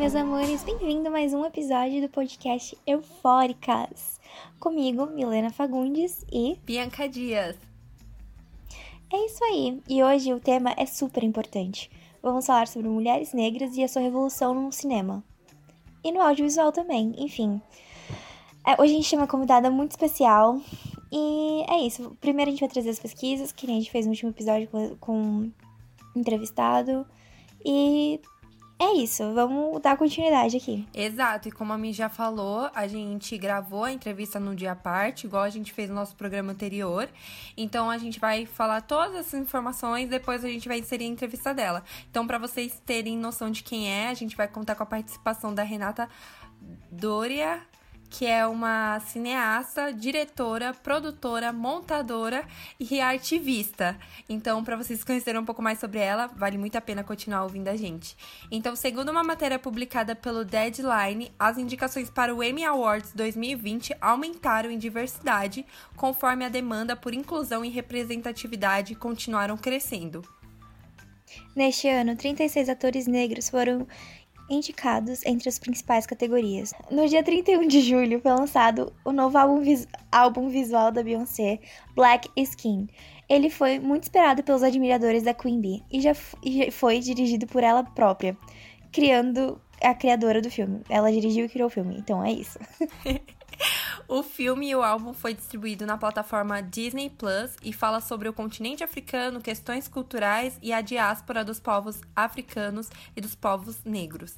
meus amores, bem-vindo a mais um episódio do podcast Eufóricas. Comigo, Milena Fagundes e Bianca Dias. É isso aí, e hoje o tema é super importante. Vamos falar sobre mulheres negras e a sua revolução no cinema. E no audiovisual também, enfim. É, hoje a gente tem uma convidada muito especial. E é isso. Primeiro a gente vai trazer as pesquisas, que nem a gente fez no último episódio com, com entrevistado. E é isso, vamos dar continuidade aqui. Exato, e como a Mi já falou, a gente gravou a entrevista no dia à parte, igual a gente fez no nosso programa anterior. Então a gente vai falar todas essas informações, depois a gente vai inserir a entrevista dela. Então, para vocês terem noção de quem é, a gente vai contar com a participação da Renata Doria que é uma cineasta, diretora, produtora, montadora e ativista. Então, para vocês conhecerem um pouco mais sobre ela, vale muito a pena continuar ouvindo a gente. Então, segundo uma matéria publicada pelo Deadline, as indicações para o Emmy Awards 2020 aumentaram em diversidade, conforme a demanda por inclusão e representatividade continuaram crescendo. Neste ano, 36 atores negros foram indicados entre as principais categorias. No dia 31 de julho foi lançado o novo álbum, vis álbum visual da Beyoncé, Black Skin. Ele foi muito esperado pelos admiradores da Queen Bee e já, e já foi dirigido por ela própria, criando a criadora do filme. Ela dirigiu e criou o filme, então é isso. O filme e o álbum foi distribuído na plataforma Disney Plus e fala sobre o continente africano, questões culturais e a diáspora dos povos africanos e dos povos negros.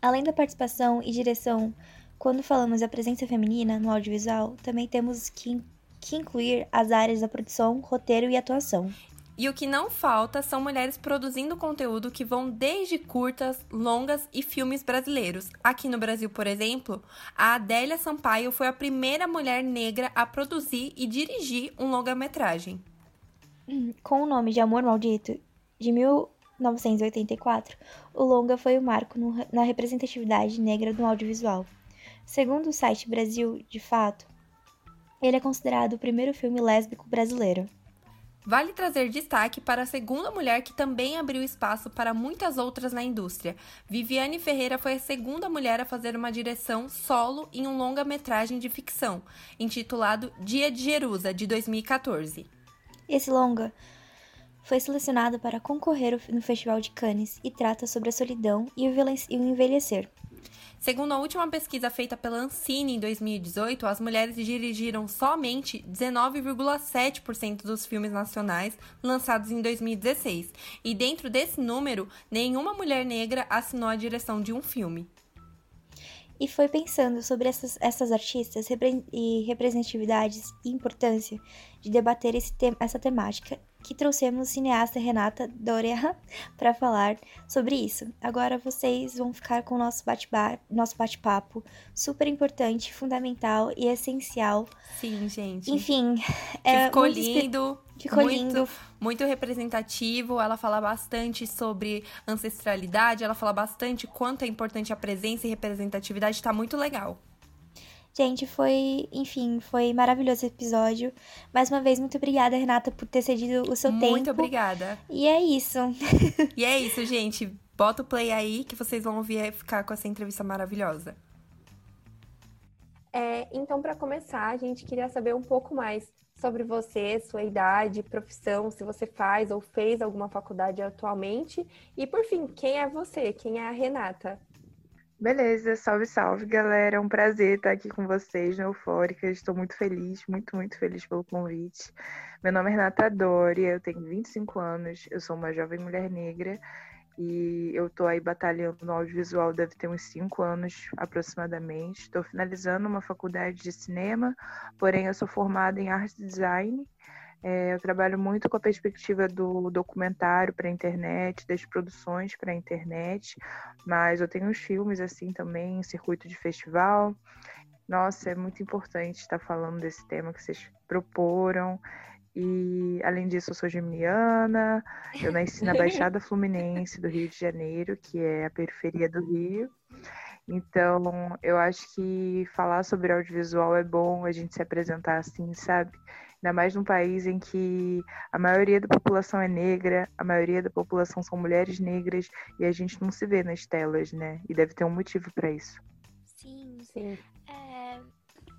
Além da participação e direção, quando falamos da presença feminina no audiovisual, também temos que, que incluir as áreas da produção, roteiro e atuação. E o que não falta são mulheres produzindo conteúdo que vão desde curtas, longas e filmes brasileiros. Aqui no Brasil, por exemplo, a Adélia Sampaio foi a primeira mulher negra a produzir e dirigir um longa-metragem. Com o nome de Amor Maldito, de 1984, o longa foi o marco na representatividade negra no audiovisual. Segundo o site Brasil de Fato, ele é considerado o primeiro filme lésbico brasileiro. Vale trazer destaque para a segunda mulher que também abriu espaço para muitas outras na indústria. Viviane Ferreira foi a segunda mulher a fazer uma direção solo em um longa-metragem de ficção, intitulado Dia de Jerusa, de 2014. Esse longa foi selecionado para concorrer no Festival de Cannes e trata sobre a solidão e o envelhecer. Segundo a última pesquisa feita pela Ancine em 2018, as mulheres dirigiram somente 19,7% dos filmes nacionais lançados em 2016. E dentro desse número, nenhuma mulher negra assinou a direção de um filme. E foi pensando sobre essas, essas artistas e representatividades e importância de debater te essa temática que trouxemos o cineasta Renata Doria para falar sobre isso. Agora vocês vão ficar com o nosso bate-papo, nosso bate-papo super importante, fundamental e essencial. Sim, gente. Enfim, é ficou lindo. Ficou muito, lindo. Muito representativo. Ela fala bastante sobre ancestralidade, ela fala bastante quanto é importante a presença e representatividade, tá muito legal. Gente, foi, enfim, foi maravilhoso esse episódio. Mais uma vez, muito obrigada, Renata, por ter cedido o seu muito tempo. Muito obrigada. E é isso. e é isso, gente. Bota o play aí que vocês vão ouvir ficar com essa entrevista maravilhosa. É, então, para começar, a gente queria saber um pouco mais sobre você, sua idade, profissão, se você faz ou fez alguma faculdade atualmente. E, por fim, quem é você? Quem é a Renata? Beleza, salve, salve, galera. É um prazer estar aqui com vocês no Eufórica. Estou muito feliz, muito, muito feliz pelo convite. Meu nome é Renata Doria, eu tenho 25 anos, eu sou uma jovem mulher negra e eu estou aí batalhando no audiovisual, deve ter uns 5 anos aproximadamente. Estou finalizando uma faculdade de cinema, porém eu sou formada em arte design é, eu trabalho muito com a perspectiva do documentário para a internet, das produções para a internet, mas eu tenho uns filmes assim também, em circuito de festival. Nossa, é muito importante estar falando desse tema que vocês proporam. E além disso, eu sou geminiana, eu nasci na Baixada Fluminense do Rio de Janeiro, que é a periferia do Rio. Então, eu acho que falar sobre audiovisual é bom, a gente se apresentar assim, sabe? Ainda mais num país em que a maioria da população é negra, a maioria da população são mulheres negras e a gente não se vê nas telas, né? E deve ter um motivo para isso. Sim, sim.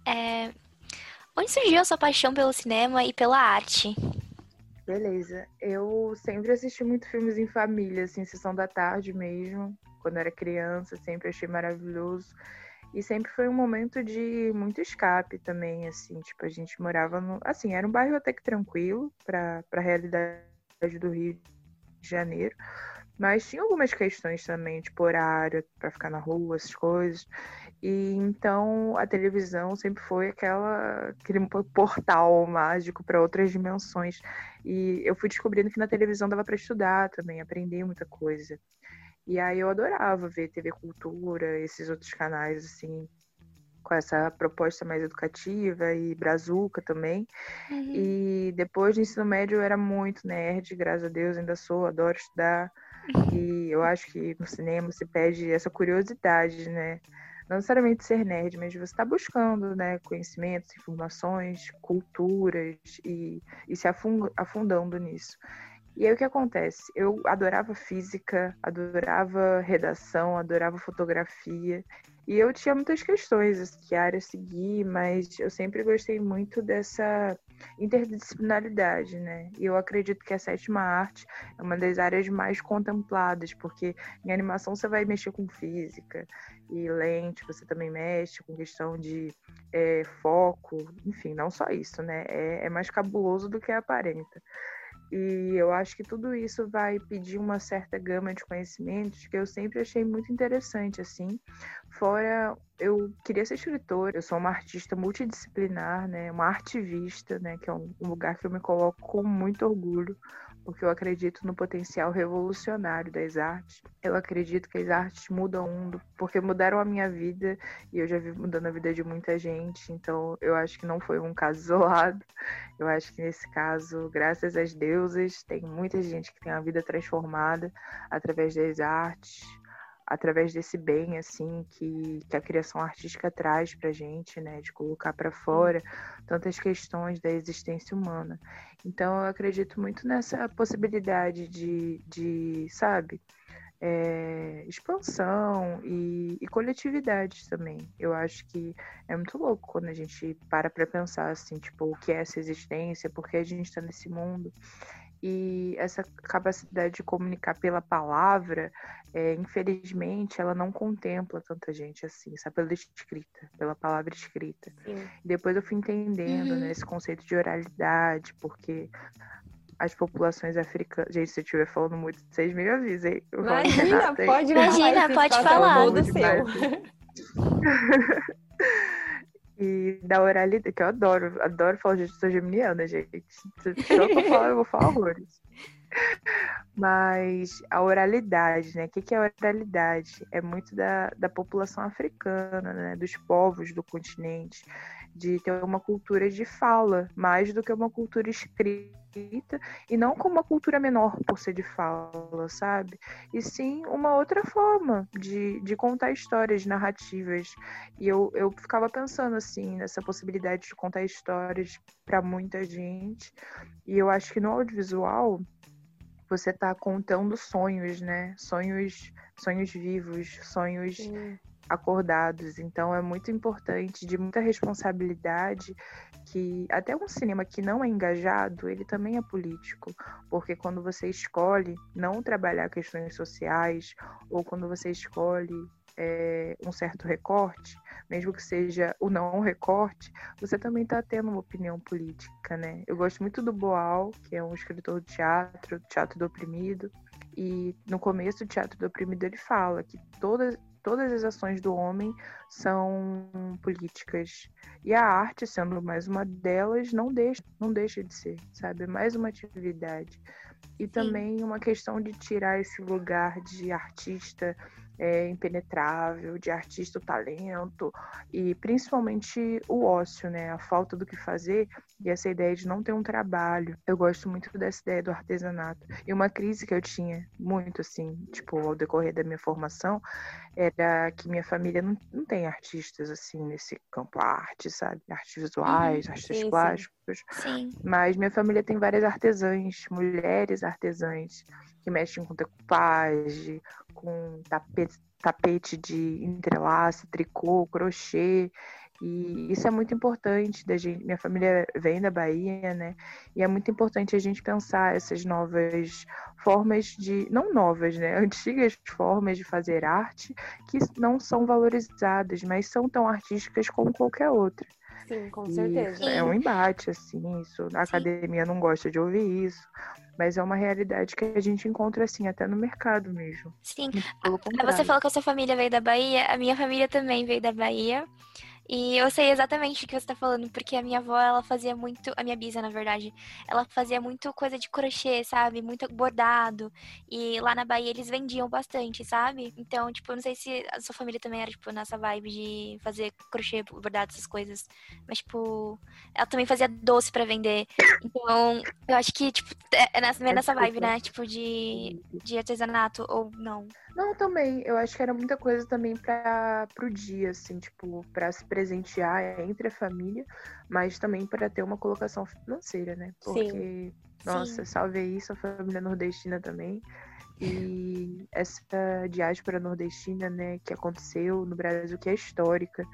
É, é... Onde surgiu a sua paixão pelo cinema e pela arte? Beleza. Eu sempre assisti muito filmes em família, assim, sessão da tarde mesmo. Quando era criança, sempre achei maravilhoso. E sempre foi um momento de muito escape também, assim, tipo, a gente morava no, assim, era um bairro até que tranquilo para a realidade do Rio de Janeiro, mas tinha algumas questões também, tipo horário para ficar na rua, essas coisas. E então a televisão sempre foi aquela aquele portal mágico para outras dimensões. E eu fui descobrindo que na televisão dava para estudar também, aprender muita coisa. E aí eu adorava ver TV Cultura, esses outros canais, assim, com essa proposta mais educativa e brazuca também. Uhum. E depois do ensino médio eu era muito nerd, graças a Deus ainda sou, adoro estudar. E eu acho que no cinema se pede essa curiosidade, né? Não necessariamente ser nerd, mas você está buscando né, conhecimentos, informações, culturas e, e se afundando nisso. E aí o que acontece? Eu adorava física, adorava redação, adorava fotografia. E eu tinha muitas questões, assim, que área seguir, mas eu sempre gostei muito dessa interdisciplinaridade, né? E eu acredito que a sétima arte é uma das áreas mais contempladas, porque em animação você vai mexer com física e lente, você também mexe com questão de é, foco, enfim, não só isso, né? É, é mais cabuloso do que aparenta. E eu acho que tudo isso vai pedir uma certa gama de conhecimentos que eu sempre achei muito interessante, assim. Fora, eu queria ser escritora, eu sou uma artista multidisciplinar, né? Uma artivista, né? Que é um lugar que eu me coloco com muito orgulho, porque eu acredito no potencial revolucionário das artes. Eu acredito que as artes mudam o mundo, porque mudaram a minha vida e eu já vi mudando a vida de muita gente, então eu acho que não foi um caso isolado. Eu acho que nesse caso, graças às deusas, tem muita gente que tem a vida transformada através das artes, através desse bem assim que, que a criação artística traz para gente, né, de colocar para fora tantas questões da existência humana. Então eu acredito muito nessa possibilidade de, de sabe, é, expansão e, e, coletividade também. Eu acho que é muito louco quando a gente para para pensar assim, tipo, o que é essa existência, por que a gente está nesse mundo e essa capacidade de comunicar pela palavra, é, infelizmente, ela não contempla tanta gente assim, sabe? Pela escrita, pela palavra escrita. Sim. Depois eu fui entendendo uhum. né, esse conceito de oralidade, porque as populações africanas. Gente, se eu estiver falando muito, vocês me avisem. Imagina, pode, imagina, pode falar. Do seu. e da oralidade, que eu adoro, adoro falar de sou geminiana, gente. Se eu for falar, eu vou falar horrores. Mas a oralidade, né? O que, que é oralidade? É muito da, da população africana, né? Dos povos do continente de ter uma cultura de fala, mais do que uma cultura escrita, e não como uma cultura menor por ser de fala, sabe? E sim uma outra forma de, de contar histórias, narrativas. E eu, eu ficava pensando, assim, nessa possibilidade de contar histórias para muita gente, e eu acho que no audiovisual você está contando sonhos, né? Sonhos, sonhos vivos, sonhos Sim acordados. Então é muito importante, de muita responsabilidade, que até um cinema que não é engajado, ele também é político, porque quando você escolhe não trabalhar questões sociais ou quando você escolhe é, um certo recorte, mesmo que seja o não recorte, você também está tendo uma opinião política, né? Eu gosto muito do Boal, que é um escritor de teatro, teatro do oprimido, e no começo do Teatro do Oprimido ele fala que todas, todas as ações do homem são políticas. E a arte, sendo mais uma delas, não deixa, não deixa de ser, sabe? É mais uma atividade. E também uma questão de tirar esse lugar de artista é, impenetrável, de artista o talento e principalmente o ócio, né? A falta do que fazer e essa ideia de não ter um trabalho. Eu gosto muito dessa ideia do artesanato. E uma crise que eu tinha muito, assim, tipo, ao decorrer da minha formação, era que minha família não, não tem artistas, assim, nesse campo arte, sabe? Artes visuais, uhum, artes sim, plásticos. Sim. Mas minha família tem várias artesãs, mulheres artesãs, que mexem com decupagem, com tapete, tapete de entrelaço, tricô, crochê. E isso é muito importante da gente. Minha família vem da Bahia, né? E é muito importante a gente pensar essas novas formas de, não novas, né? Antigas formas de fazer arte que não são valorizadas, mas são tão artísticas como qualquer outra. Sim, com certeza. é um embate, assim, isso. A Sim. academia não gosta de ouvir isso, mas é uma realidade que a gente encontra, assim, até no mercado mesmo. Sim. Você falou que a sua família veio da Bahia, a minha família também veio da Bahia. E eu sei exatamente o que você tá falando, porque a minha avó, ela fazia muito, a minha bisa, na verdade, ela fazia muito coisa de crochê, sabe? Muito bordado. E lá na Bahia eles vendiam bastante, sabe? Então, tipo, eu não sei se a sua família também era, tipo, nessa vibe de fazer crochê, bordado, essas coisas. Mas, tipo, ela também fazia doce para vender. Então, eu acho que, tipo, é, é nessa, nessa vibe, né? Tipo, de, de artesanato, ou não. Não, também. Eu acho que era muita coisa também para pro dia, assim, tipo, para se presentear entre a família, mas também para ter uma colocação financeira, né? Porque, Sim. nossa, Sim. salve aí sua família nordestina também. E essa diáspora nordestina, né, que aconteceu no Brasil, que é histórica,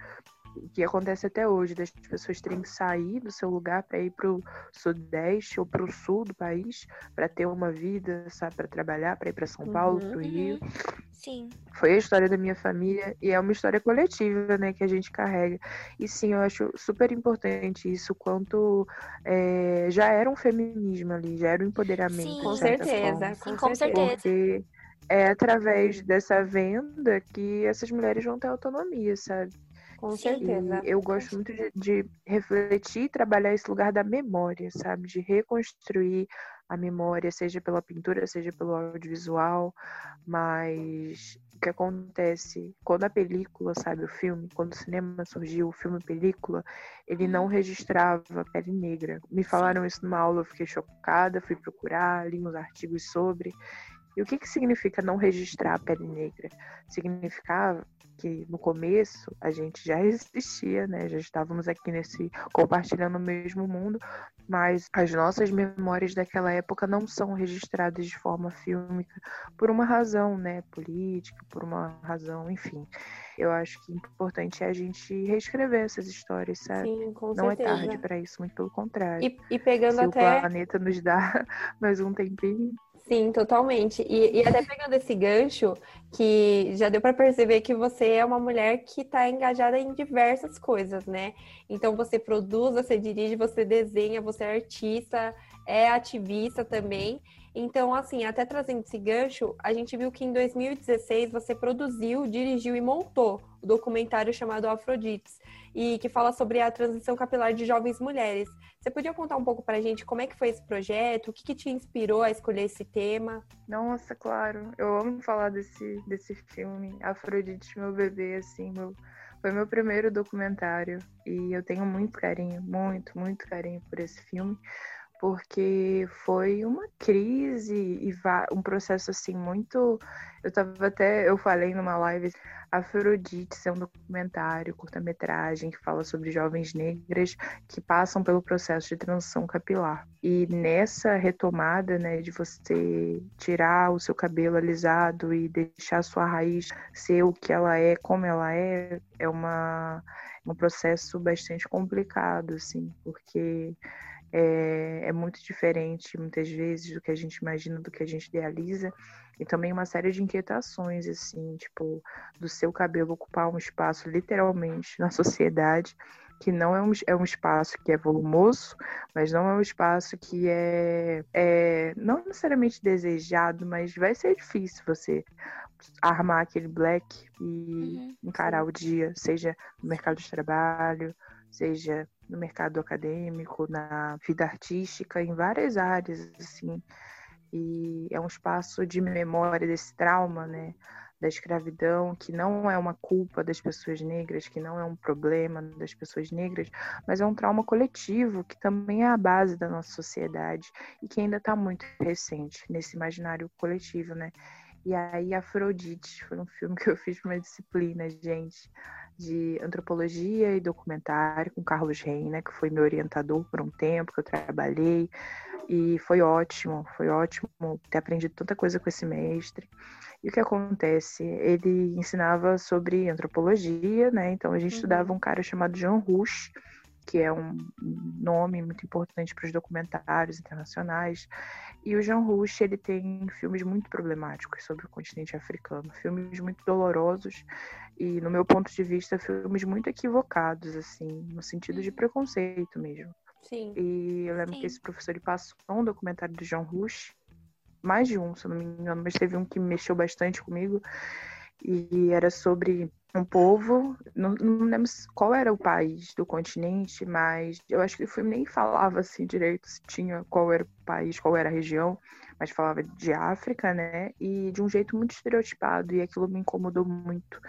que acontece até hoje, das pessoas terem que sair do seu lugar para ir para o sudeste ou para o sul do país para ter uma vida, sabe, para trabalhar, para ir para São Paulo, uhum, para o Rio. Sim. Foi a história da minha família e é uma história coletiva, né, que a gente carrega. E sim, eu acho super importante isso, quanto é, já era um feminismo ali, já era um empoderamento. Sim, com certeza, sim, com certeza. Porque é através dessa venda que essas mulheres vão ter autonomia, sabe? Com certeza. E eu gosto muito de, de refletir e trabalhar esse lugar da memória, sabe? De reconstruir a memória, seja pela pintura, seja pelo audiovisual, mas o que acontece quando a película, sabe, o filme, quando o cinema surgiu, o filme película, ele não registrava pele negra. Me falaram isso numa aula, eu fiquei chocada, fui procurar, li uns artigos sobre. E o que, que significa não registrar a pele negra? Significava que no começo a gente já existia, né? Já estávamos aqui nesse compartilhando o mesmo mundo, mas as nossas memórias daquela época não são registradas de forma fílmica por uma razão, né, política, por uma razão, enfim. Eu acho que o importante é a gente reescrever essas histórias, sabe? Sim, com não é tarde para isso, muito pelo contrário. E, e pegando Se até o planeta nos dá mais um tempinho, Sim, totalmente. E, e até pegando esse gancho, que já deu para perceber que você é uma mulher que está engajada em diversas coisas, né? Então você produz, você dirige, você desenha, você é artista, é ativista também. Então, assim, até trazendo esse gancho, a gente viu que em 2016 você produziu, dirigiu e montou o documentário chamado Afrodites, e que fala sobre a transição capilar de jovens mulheres. Você podia contar um pouco para a gente como é que foi esse projeto, o que, que te inspirou a escolher esse tema? Nossa, claro. Eu amo falar desse, desse filme. Afrodite, meu bebê, assim, meu, foi meu primeiro documentário. E eu tenho muito carinho, muito, muito carinho por esse filme porque foi uma crise e um processo assim muito. Eu tava até, eu falei numa live, Afrodite é um documentário, curta-metragem que fala sobre jovens negras que passam pelo processo de transição capilar. E nessa retomada, né, de você tirar o seu cabelo alisado e deixar a sua raiz ser o que ela é, como ela é, é uma um processo bastante complicado, assim, porque é, é, muito diferente, muitas vezes, do que a gente imagina, do que a gente idealiza. E também uma série de inquietações, assim, tipo, do seu cabelo ocupar um espaço literalmente na sociedade, que não é um, é um espaço que é volumoso, mas não é um espaço que é, é não necessariamente desejado, mas vai ser difícil você armar aquele black e uhum, encarar o dia, seja no mercado de trabalho, seja no mercado acadêmico, na vida artística, em várias áreas, assim. E é um espaço de memória desse trauma, né? da escravidão, que não é uma culpa das pessoas negras, que não é um problema das pessoas negras, mas é um trauma coletivo que também é a base da nossa sociedade e que ainda está muito recente nesse imaginário coletivo, né? E aí, Afrodite foi um filme que eu fiz para uma disciplina, gente, de antropologia e documentário com Carlos Reina, que foi meu orientador por um tempo que eu trabalhei. E foi ótimo, foi ótimo ter aprendido tanta coisa com esse mestre. E o que acontece? Ele ensinava sobre antropologia, né? Então a gente uhum. estudava um cara chamado Jean Rouch, que é um nome muito importante para os documentários internacionais. E o Jean Rouch, ele tem filmes muito problemáticos sobre o continente africano, filmes muito dolorosos e, no meu ponto de vista, filmes muito equivocados, assim, no sentido de preconceito mesmo. Sim. E eu lembro Sim. que esse professor ele passou um documentário do Jean Rouch, mais de um, se eu não me engano, mas teve um que mexeu bastante comigo, e era sobre um povo, não, não lembro qual era o país do continente, mas eu acho que o filme nem falava assim direito se tinha qual era o país, qual era a região, mas falava de África, né? E de um jeito muito estereotipado, e aquilo me incomodou muito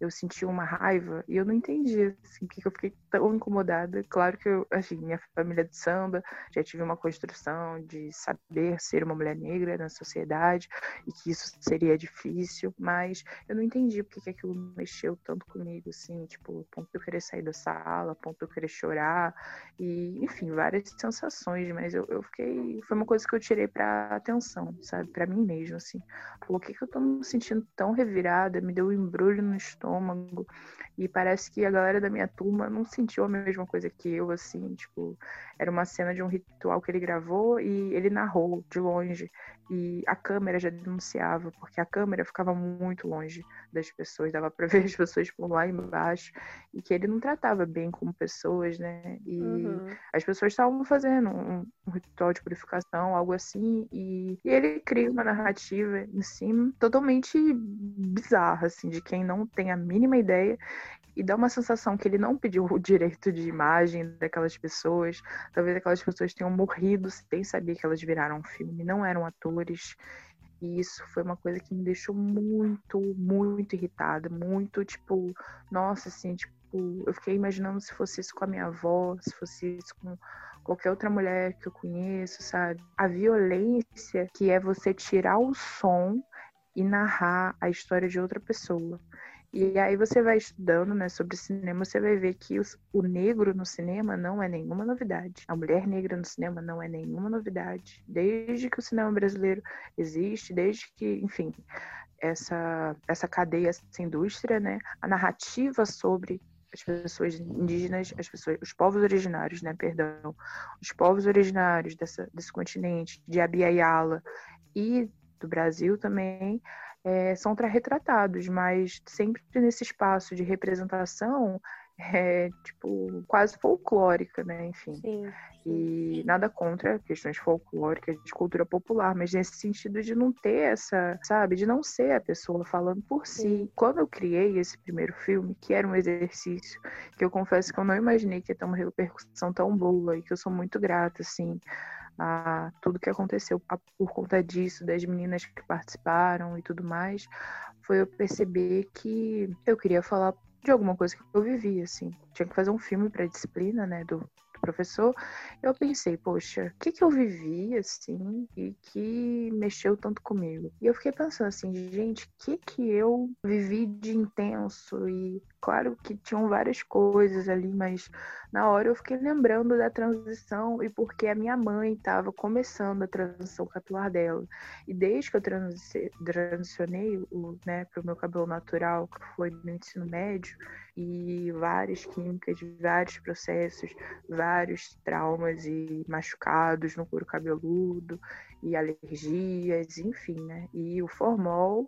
eu senti uma raiva e eu não entendi assim, que eu fiquei tão incomodada. Claro que eu, assim, minha família é de samba, já tive uma construção de saber ser uma mulher negra na sociedade e que isso seria difícil, mas eu não entendi porque que aquilo mexeu tanto comigo, assim, tipo, ponto de eu querer sair da sala, ponto de eu querer chorar e, enfim, várias sensações, mas eu, eu fiquei, foi uma coisa que eu tirei para atenção, sabe, para mim mesmo, assim, por que que eu tô me sentindo tão revirada, me deu um embrulho no estômago estômago. E parece que a galera da minha turma não sentiu a mesma coisa que eu, assim, tipo, era uma cena de um ritual que ele gravou e ele narrou de longe. E a câmera já denunciava, porque a câmera ficava muito longe das pessoas, dava para ver as pessoas por lá embaixo, e que ele não tratava bem como pessoas, né? E uhum. as pessoas estavam fazendo um, um, ritual de purificação, algo assim, e, e ele cria uma narrativa em cima totalmente bizarra, assim, de quem não tem a mínima ideia e dá uma sensação que ele não pediu o direito de imagem daquelas pessoas. Talvez aquelas pessoas tenham morrido sem saber que elas viraram um filme, não eram atores. E isso foi uma coisa que me deixou muito, muito irritada, muito tipo, nossa, assim, tipo, eu fiquei imaginando se fosse isso com a minha avó, se fosse isso com qualquer outra mulher que eu conheço, sabe? A violência que é você tirar o som e narrar a história de outra pessoa. E aí você vai estudando né, sobre cinema, você vai ver que os, o negro no cinema não é nenhuma novidade. A mulher negra no cinema não é nenhuma novidade. Desde que o cinema brasileiro existe, desde que, enfim, essa, essa cadeia, essa indústria, né, a narrativa sobre as pessoas indígenas, as pessoas, os povos originários, né, perdão, os povos originários dessa, desse continente, de Abiyala e do Brasil também, é, são retratados, mas sempre nesse espaço de representação é, tipo, quase folclórica, né? Enfim. Sim, E nada contra questões folclóricas de cultura popular, mas nesse sentido de não ter essa, sabe, de não ser a pessoa falando por si. Sim. Quando eu criei esse primeiro filme, que era um exercício, que eu confesso que eu não imaginei que ia ter uma repercussão tão boa e que eu sou muito grata, assim, a tudo que aconteceu por conta disso, das meninas que participaram e tudo mais, foi eu perceber que eu queria falar de alguma coisa que eu vivi, assim. Tinha que fazer um filme para disciplina, né, do, professor, eu pensei, poxa, o que, que eu vivi, assim, e que mexeu tanto comigo? E eu fiquei pensando assim, gente, o que, que eu vivi de intenso? E claro que tinham várias coisas ali, mas na hora eu fiquei lembrando da transição e porque a minha mãe estava começando a transição capilar dela. E desde que eu transicionei o, né, para o meu cabelo natural, que foi no ensino médio, e várias químicas, vários processos, vários traumas e machucados no couro cabeludo e alergias, enfim, né? E o formol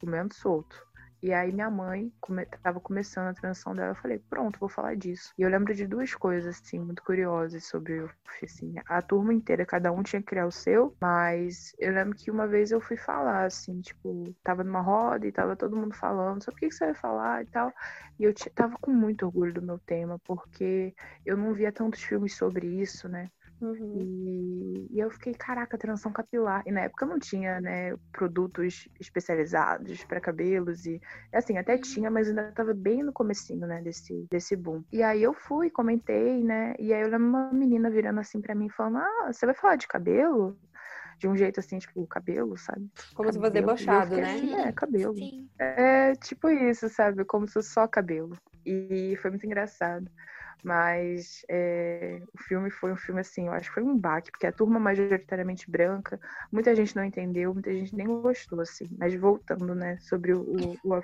comendo solto. E aí minha mãe estava come, começando a transição dela, eu falei, pronto, vou falar disso. E eu lembro de duas coisas, assim, muito curiosas sobre o assim, a turma inteira, cada um tinha que criar o seu, mas eu lembro que uma vez eu fui falar, assim, tipo, tava numa roda e tava todo mundo falando, sobre o que, você vai falar e tal. E eu tava com muito orgulho do meu tema, porque eu não via tantos filmes sobre isso, né? Uhum. E, eu fiquei, caraca, transição capilar. E na época não tinha, né, produtos especializados para cabelos e assim, até tinha, mas ainda tava bem no comecinho, né, desse, desse boom. E aí eu fui, comentei, né, e aí eu lembro uma menina virando assim para mim falando: "Ah, você vai falar de cabelo?" de um jeito assim, tipo, cabelo, sabe? Como cabelo. se fosse debochado, né? Assim, é, cabelo. Sim. É tipo isso, sabe? Como se fosse só cabelo. E foi muito engraçado. Mas é, o filme foi um filme assim, eu acho que foi um baque, porque a turma majoritariamente branca, muita gente não entendeu, muita gente nem gostou, assim. Mas voltando, né, sobre o, o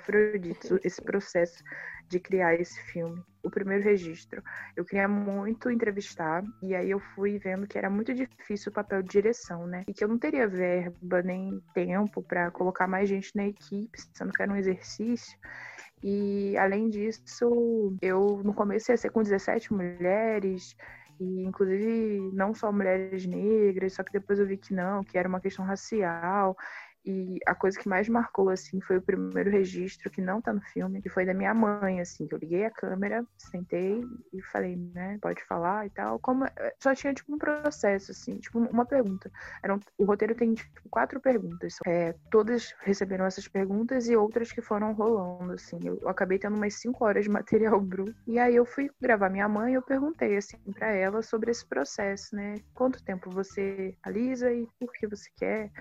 esse processo de criar esse filme. O primeiro registro. Eu queria muito entrevistar, e aí eu fui vendo que era muito difícil o papel de direção, né? E que eu não teria verba nem tempo para colocar mais gente na equipe, sendo que era um exercício. E além disso, eu no começo ia ser com 17 mulheres, e inclusive não só mulheres negras, só que depois eu vi que não, que era uma questão racial. E a coisa que mais marcou, assim, foi o primeiro registro, que não tá no filme, que foi da minha mãe, assim, que eu liguei a câmera, sentei e falei, né, pode falar e tal. Como eh, só tinha, tipo, um processo, assim, tipo, uma pergunta. Era um... o roteiro tem, tipo, quatro perguntas. É, todas receberam essas perguntas e outras que foram rolando, assim. Eu, acabei tendo umas cinco horas de material bruto. E aí eu fui gravar minha mãe e eu perguntei, assim, pra ela sobre esse processo, né? Quanto tempo você alisa e por que você quer?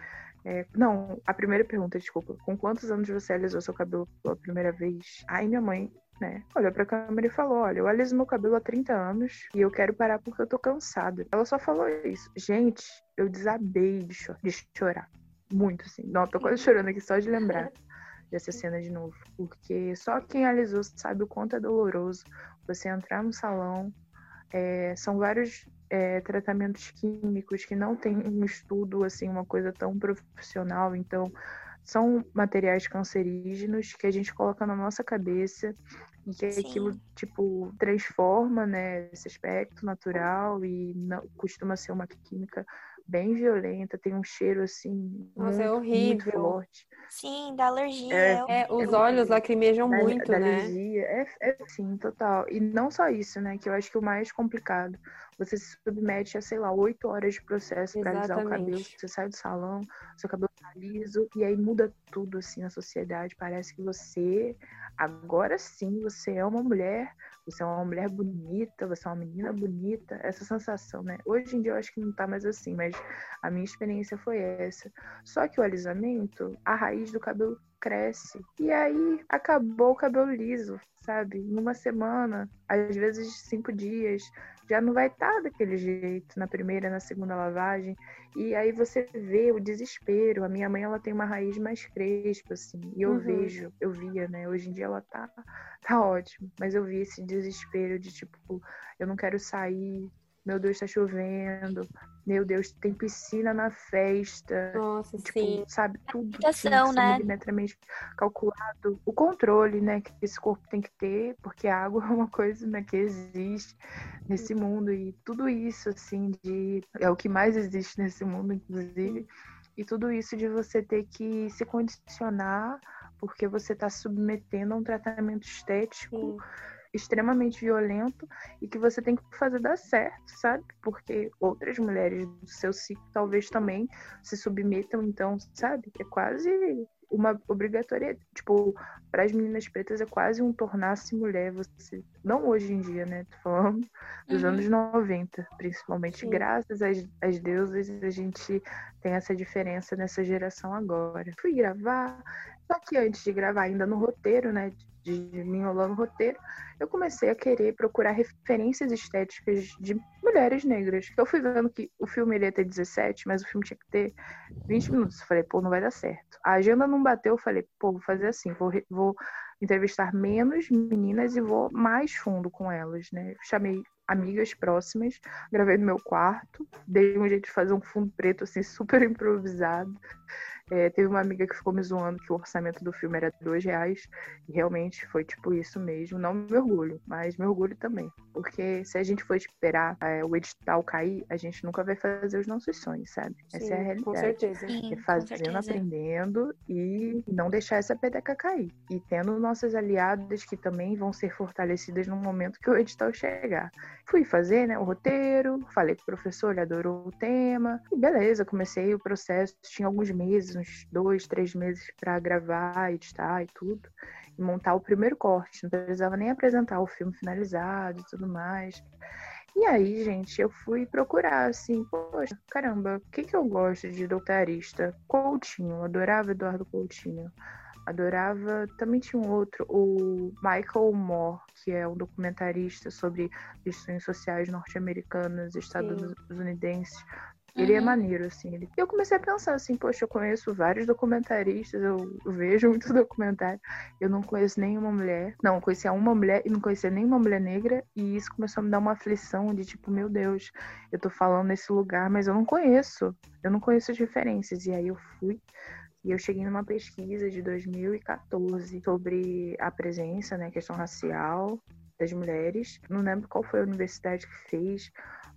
É, não, a primeira pergunta, desculpa. Com quantos anos você alisou seu cabelo pela primeira vez? Aí minha mãe, né, olhou pra câmera e falou: Olha, eu aliso meu cabelo há 30 anos e eu quero parar porque eu tô cansada. Ela só falou isso. Gente, eu desabei de, cho de chorar. Muito, assim. Não, tô quase chorando aqui só de lembrar dessa cena de novo. Porque só quem alisou sabe o quanto é doloroso você entrar no salão. É, são vários é, tratamentos químicos que não tem um estudo, assim, uma coisa tão profissional. Então, são materiais cancerígenos que a gente coloca na nossa cabeça e que Sim. aquilo, tipo, transforma, né, esse aspecto natural e não, costuma ser uma química bem violenta, tem um cheiro assim Nossa, é muito, é horrível. muito forte. Sim, dá alergia. É, é, é os olhos lacrimejam muito, da né? Alergia, é, é sim, total. E não só isso, né? Que eu acho que o mais complicado. Você se submete a, sei lá, oito horas de processo para alisar o cabelo. Você sai do salão, seu cabelo tá liso, e aí muda tudo assim na sociedade. Parece que você agora sim você é uma mulher, você é uma mulher bonita, você é uma menina bonita, essa sensação, né? Hoje em dia eu acho que não tá mais assim, mas a minha experiência foi essa. Só que o alisamento, a raiz do cabelo cresce. E aí acabou o cabelo liso, sabe? Numa semana, às vezes cinco dias, já não vai estar tá daquele jeito na primeira, na segunda lavagem. E aí você vê o desespero. A minha mãe, ela tem uma raiz mais crespa, assim. E eu uhum. vejo, eu via, né? Hoje em dia ela tá, tá ótimo. Mas eu vi esse desespero de, tipo, eu não quero sair, meu Deus, tá chovendo, meu Deus, tem piscina na festa. Nossa, tipo, sim. Sabe, tudo assim, né? milimetramente calculado. O controle, né, que esse corpo tem que ter, porque a água é uma coisa, né, que existe nesse mundo e tudo isso, assim, de... É o que mais existe nesse mundo, inclusive. E tudo isso de você ter que se condicionar porque você está submetendo a um tratamento estético sim extremamente violento e que você tem que fazer dar certo, sabe? Porque outras mulheres do seu ciclo talvez também se submetam, então, sabe? É quase uma obrigatória, tipo, para as meninas pretas é quase um tornar-se mulher, você não hoje em dia, né? Tô falando dos uhum. anos 90, principalmente, Sim. graças às, às deusas, a gente tem essa diferença nessa geração agora. Fui gravar, só que antes de gravar, ainda no roteiro, né? de me enrolando no roteiro, eu comecei a querer procurar referências estéticas de mulheres negras. Eu fui vendo que o filme ia ter 17, mas o filme tinha que ter 20 minutos. Eu falei, pô, não vai dar certo. A agenda não bateu, eu falei, pô, vou fazer assim, vou, vou entrevistar menos meninas e vou mais fundo com elas, né? Chamei amigas próximas, gravei no meu quarto, dei um jeito de fazer um fundo preto assim super improvisado É, teve uma amiga que ficou me zoando que o orçamento do filme era dois reais. E realmente foi tipo isso mesmo. Não me orgulho, mas me orgulho também. Porque se a gente for esperar é, o edital cair, a gente nunca vai fazer os nossos sonhos, sabe? Sim, essa é a realidade. Com certeza. Sim, É com fazendo, certeza. aprendendo e não deixar essa peteca cair. E tendo nossas aliadas que também vão ser fortalecidas no momento que o edital chegar. Fui fazer né, o roteiro, falei com o professor, ele adorou o tema. E beleza, comecei o processo. Tinha alguns meses, uns dois, três meses para gravar, editar e tudo. E montar o primeiro corte. Não precisava nem apresentar o filme finalizado e tudo mais. E aí, gente, eu fui procurar, assim, poxa, caramba, o que que eu gosto de doutorista? Coutinho, adorava Eduardo Coutinho. Adorava, também tinha um outro, o Michael Moore, que é um documentarista sobre questões sociais norte-americanas, estadunidenses. Ele é Uhum. maneiro, assim. Ele... Eu comecei a pensar assim, poxa, eu conheço vários documentaristas, eu vejo muito documentário. Eu não conheço nenhuma mulher. Não, eu conhecia uma mulher e não conhecia nenhuma mulher negra. E isso começou a me dar uma aflição de tipo, meu Deus, eu tô falando nesse lugar, mas eu não conheço. Eu não conheço as referências. E aí eu fui. E eu cheguei numa pesquisa de 2014 sobre a presença, né, questão racial das mulheres. Não lembro qual foi a universidade que fez,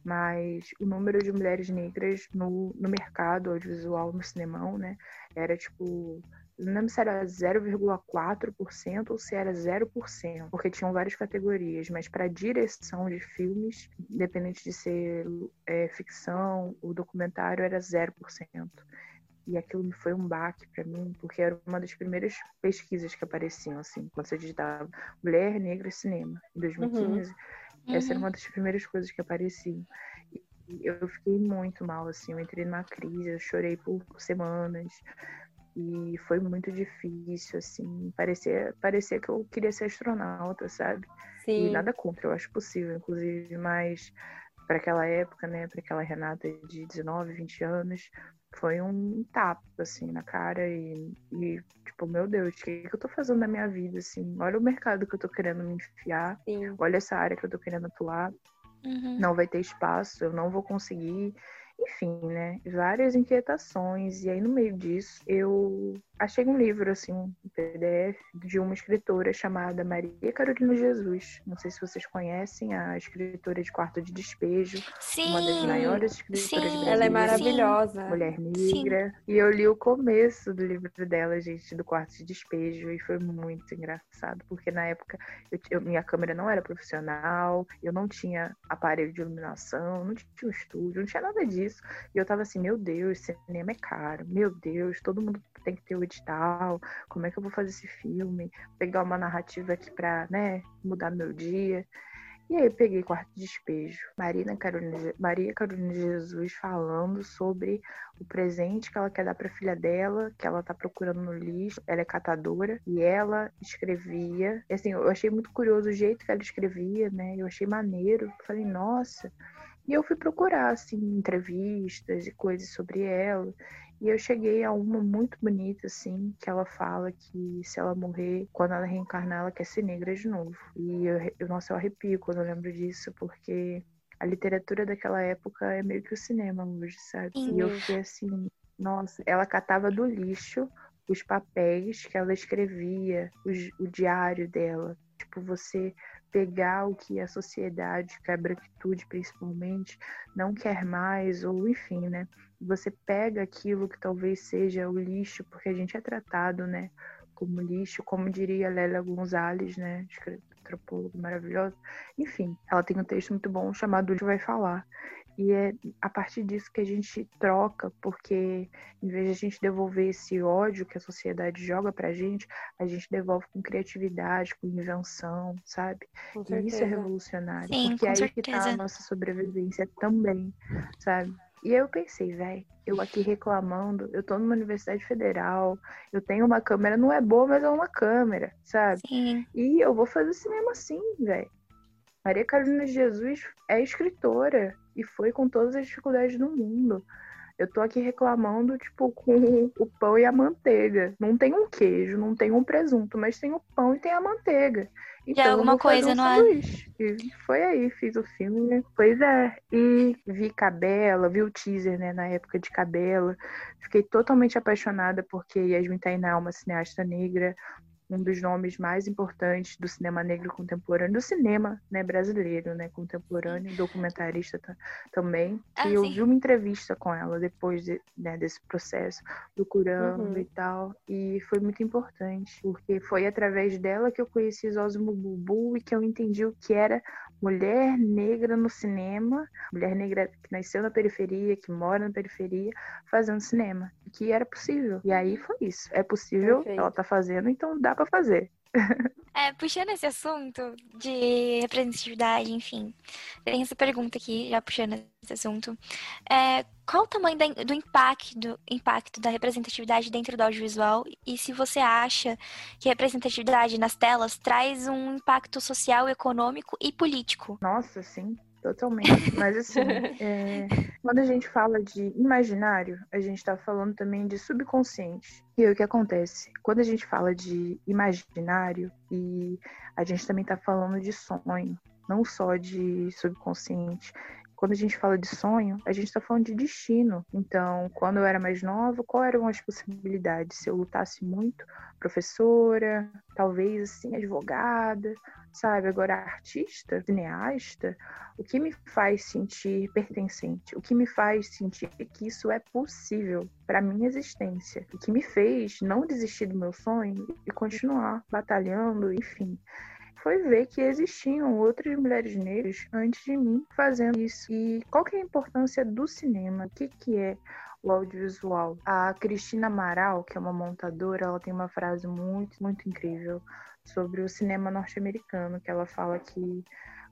mas o número de mulheres negras no, no mercado audiovisual, no cinemão, né, era tipo. Não lembro se era 0,4% ou se era 0%, porque tinham várias categorias, mas para direção de filmes, independente de ser é, ficção, o documentário era 0%. E aquilo me foi um baque para mim, porque era uma das primeiras pesquisas que apareciam, assim, quando você digitava Mulher Negra Cinema, em 2015. Essa era Uhum. uma das primeiras coisas que apareciam. E eu fiquei muito mal, assim, eu entrei numa crise, eu chorei por semanas. E foi muito difícil, assim. Parecia, parecia que eu queria ser astronauta, sabe? Sim. E nada contra, eu acho possível, inclusive, mas para aquela época, né, para aquela Renata de 19, 20 anos, foi um tapa, assim, na cara e, e tipo, meu Deus, o que, que eu tô fazendo na minha vida, assim? Olha o mercado que eu tô querendo me enfiar, Sim. olha essa área que eu tô querendo atuar, Uhum. não vai ter espaço, eu não vou conseguir. Enfim, né? Várias inquietações. E aí, no meio disso, eu achei um livro, assim, um PDF, de uma escritora chamada Maria Carolina Jesus. Não sei se vocês conhecem, a escritora de Quarto de Despejo, uma das Sim. maiores escritoras sim. brasileiras. Ela é Sim. maravilhosa. Mulher negra. E eu li o começo do livro dela, gente, do quarto de despejo, e foi muito engraçado, porque na época eu, eu- minha câmera não era profissional, eu não tinha aparelho de iluminação, não tinha um estúdio, não tinha nada disso. E eu tava assim, meu Deus, cinema é caro, meu Deus, todo mundo tem que ter o edital, como é que eu vou fazer esse filme? Pegar uma narrativa aqui pra, né, mudar meu dia. E aí eu peguei quarto de despejo. Marina Carolina, Maria Carolina Jesus falando sobre o presente que ela quer dar para filha dela, que ela tá procurando no lixo. Ela é catadora e ela escrevia. E, assim, eu achei muito curioso o jeito que ela escrevia, né? Eu achei maneiro. Falei, nossa. E eu fui procurar assim entrevistas e coisas sobre ela. E eu cheguei a uma muito bonita, assim, que ela fala que se ela morrer, quando ela reencarnar, ela quer ser negra de novo. E eu, eu nossa, eu arrepio quando eu lembro disso, porque a literatura daquela época é meio que o cinema hoje, sabe? Sim. E eu fiquei assim, nossa, ela catava do lixo os papéis que ela escrevia, os- o diário dela. Tipo, você pegar o que a sociedade, que a branquitude principalmente, não quer mais, ou enfim, né? Você pega aquilo que talvez seja o lixo, porque a gente é tratado, né? Como lixo, como diria Lélia Gonzalez, né? Antropóloga maravilhosa. Enfim, ela tem um texto muito bom chamado Lixo Vai Falar. E é a partir disso que a gente troca, porque em vez de a gente devolver esse ódio que a sociedade joga pra gente, a gente devolve com criatividade, com invenção, sabe? Com E isso é certeza. revolucionário. Sim, porque com é aí que tá certeza. a nossa sobrevivência também, sabe? E aí eu pensei, velho, eu aqui reclamando, eu tô numa universidade federal, eu tenho uma câmera, não é boa, mas é uma câmera, sabe? Sim. E eu vou fazer cinema assim, velho. Maria Carolina de Jesus é escritora e foi com todas as dificuldades do mundo. Eu tô aqui reclamando, tipo, com o pão e a manteiga. Não tem um queijo, não tem um presunto, mas tem o pão e tem a manteiga. Então, Já alguma coisa, um não é? E foi aí, fiz o filme, né? Pois é. E vi Cabela, vi o teaser, né, na época de Cabela. Fiquei totalmente apaixonada porque Yasmin Tainá é uma cineasta negra, um dos nomes mais importantes do cinema negro contemporâneo, do cinema né, brasileiro, né, contemporâneo, documentarista também. Ah, e eu vi uma entrevista com ela depois de, né, desse processo, procurando uhum. e tal, e foi muito importante, porque foi através dela que eu conheci Zózimo Bubu e que eu entendi o que era mulher negra no cinema, mulher negra que nasceu na periferia, que mora na periferia, fazendo cinema, que era possível. E aí foi isso, é possível, Perfeito. ela tá fazendo, então dá para fazer. É, puxando esse assunto de representatividade, enfim, tem essa pergunta aqui, já puxando esse assunto. É, qual o tamanho da, do impacto, do impacto da representatividade dentro do audiovisual e se você acha que representatividade nas telas traz um impacto social, econômico e político? Nossa, sim. Totalmente. Mas assim, é, quando a gente fala de imaginário, a gente está falando também de subconsciente. E aí, o que acontece? Quando a gente fala de imaginário, e a gente também está falando de sonho, não só de subconsciente. Quando a gente fala de sonho, a gente está falando de destino. Então, quando eu era mais nova, quais eram as possibilidades? Se eu lutasse muito, professora, talvez assim, advogada, sabe? Agora, artista, cineasta, o que me faz sentir pertencente? O que me faz sentir que isso é possível para minha existência? O que me fez não desistir do meu sonho e continuar batalhando, enfim foi ver que existiam outras mulheres negras antes de mim fazendo isso. E qual que é a importância do cinema? O que, que é o audiovisual? A Cristina Amaral, que é uma montadora, ela tem uma frase muito, muito incrível sobre o cinema norte-americano, que ela fala que